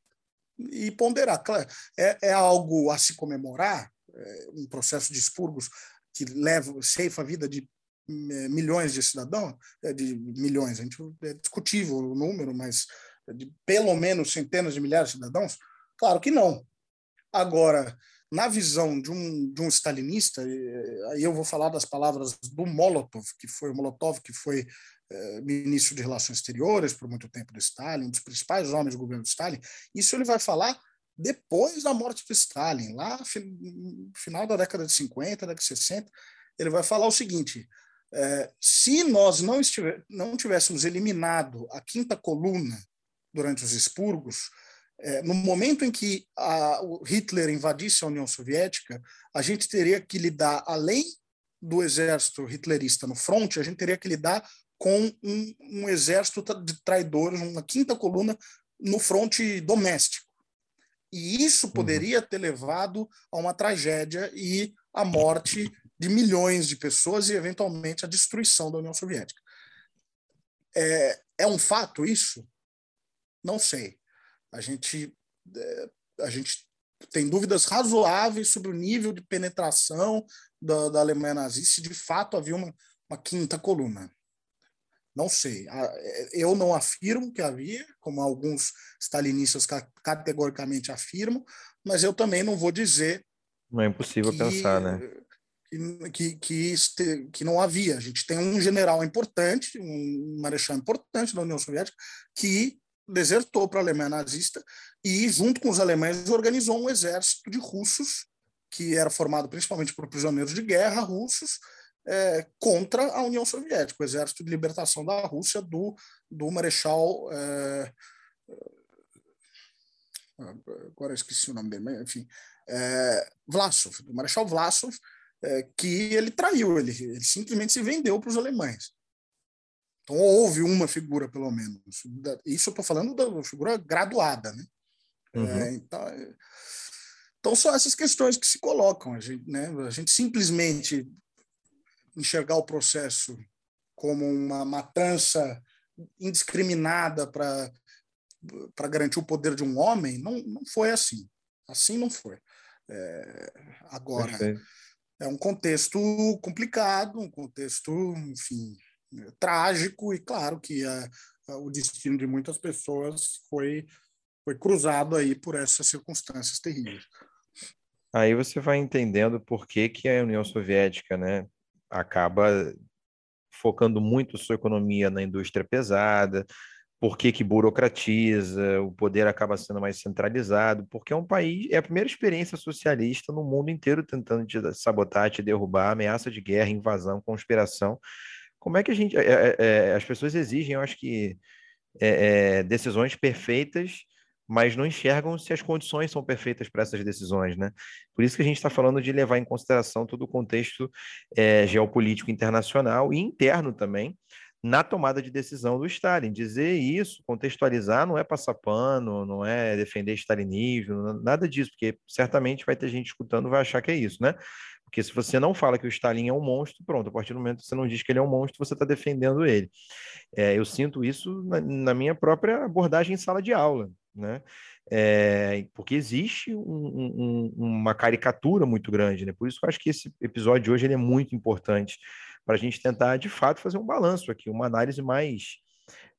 e ponderar. Claro, é, é algo a se comemorar, é um processo de expurgos que leva, ceifa a vida de é, milhões de cidadãos, é, de milhões, a gente, é discutível o número, mas de pelo menos centenas de milhares de cidadãos? Claro que não. Agora, na visão de um, de um stalinista, aí eu vou falar das palavras do Molotov, que foi o Molotov, que foi é, ministro de Relações Exteriores por muito tempo do Stalin, um dos principais homens do governo do Stalin, isso ele vai falar depois da morte de Stalin, lá no final da década de 50, década de 60, ele vai falar o seguinte: é, se nós não, estiver, não tivéssemos eliminado a quinta coluna durante os expurgos, é, no momento em que a, o Hitler invadisse a União Soviética, a gente teria que lidar, além do exército hitlerista no fronte, a gente teria que lidar com um, um exército de traidores, uma quinta coluna no fronte doméstico. E isso uhum. poderia ter levado a uma tragédia e a morte de milhões de pessoas e, eventualmente, a destruição da União Soviética. É, é um fato isso? Não sei. A gente, é, a gente tem dúvidas razoáveis sobre o nível de penetração da, da Alemanha nazista, se de fato havia uma, uma quinta coluna. Não sei. É, eu não afirmo que havia, como alguns stalinistas categoricamente afirmam, mas eu também não vou dizer.
Não é impossível que, pensar, né?
Que, que, que, não havia. A gente tem um general importante, um marechal importante da União Soviética, que desertou para a Alemanha nazista e, junto com os alemães, organizou um exército de russos, que era formado principalmente por prisioneiros de guerra russos, é, contra a União Soviética, o Exército de Libertação da Rússia do, do Marechal. É, agora esqueci o nome dele, mas enfim, é, Vlasov, do Marechal Vlasov, é, que ele traiu, ele, ele simplesmente se vendeu para os alemães. Então houve uma figura, pelo menos. Isso eu estou falando da figura graduada, né? É, uhum. então, então são essas questões que se colocam. A gente, né, a gente simplesmente enxergar o processo como uma matança indiscriminada para para garantir o poder de um homem, não, não foi assim. Assim não foi. É, agora, Perfeito. é um contexto complicado, um contexto, enfim, trágico, e claro que a, a, o destino de muitas pessoas foi, foi cruzado aí por essas circunstâncias terríveis.
Aí você vai entendendo por que, que a União Soviética, né, acaba focando muito sua economia na indústria pesada, por que, que burocratiza, o poder acaba sendo mais centralizado, porque é um país, é a primeira experiência socialista no mundo inteiro tentando te sabotar, te derrubar, ameaça de guerra, invasão, conspiração. Como é que a gente, é, é, é as pessoas exigem, eu acho que, é, é decisões perfeitas mas não enxergam se as condições são perfeitas para essas decisões, né? Por isso que a gente está falando de levar em consideração todo o contexto é, geopolítico internacional e interno também na tomada de decisão do Stalin. Dizer isso, contextualizar, não é passar pano, não é defender stalinismo, nada disso, porque certamente vai ter gente escutando vai achar que é isso, né? Porque se você não fala que o Stalin é um monstro, pronto, a partir do momento que você não diz que ele é um monstro, você está defendendo ele. É, eu sinto isso na, na minha própria abordagem em sala de aula né? É, porque existe um, um, uma caricatura muito grande, né? Por isso que eu acho que esse episódio de hoje ele é muito importante para a gente tentar, de fato, fazer um balanço aqui, uma análise mais,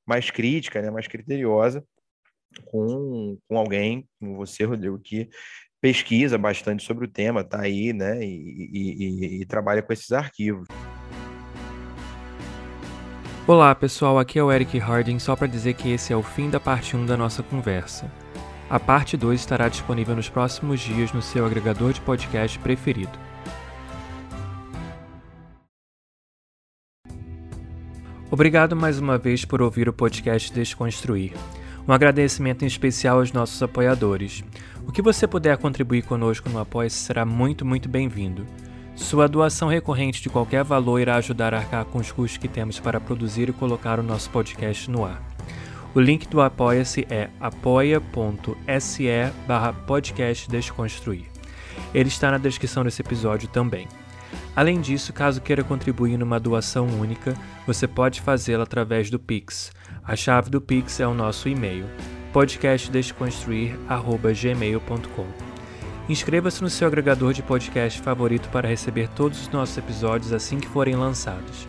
mais crítica, né? mais criteriosa, com, com alguém como você, Rodrigo, que pesquisa bastante sobre o tema, tá aí, né? E, e, e, e trabalha com esses arquivos.
Olá pessoal, aqui é o Eric Harding, só para dizer que esse é o fim da parte 1 da nossa conversa. A parte 2 estará disponível nos próximos dias no seu agregador de podcast preferido. Obrigado mais uma vez por ouvir o podcast Desconstruir. Um agradecimento em especial aos nossos apoiadores. O que você puder contribuir conosco no apoio será muito, muito bem-vindo. Sua doação recorrente de qualquer valor irá ajudar a arcar com os custos que temos para produzir e colocar o nosso podcast no ar. O link do Apoia-se é apoia.se barra podcast Desconstruir. Ele está na descrição desse episódio também. Além disso, caso queira contribuir numa doação única, você pode fazê-la através do Pix. A chave do Pix é o nosso e-mail, podcastdesconstruir.gmail.com. Inscreva-se no seu agregador de podcast favorito para receber todos os nossos episódios assim que forem lançados.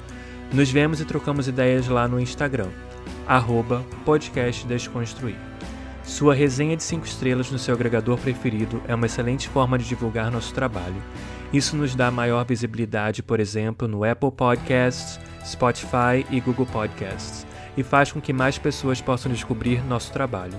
Nos vemos e trocamos ideias lá no Instagram, arroba podcast Desconstruir. Sua resenha de 5 estrelas no seu agregador preferido é uma excelente forma de divulgar nosso trabalho. Isso nos dá maior visibilidade, por exemplo, no Apple Podcasts, Spotify e Google Podcasts, e faz com que mais pessoas possam descobrir nosso trabalho.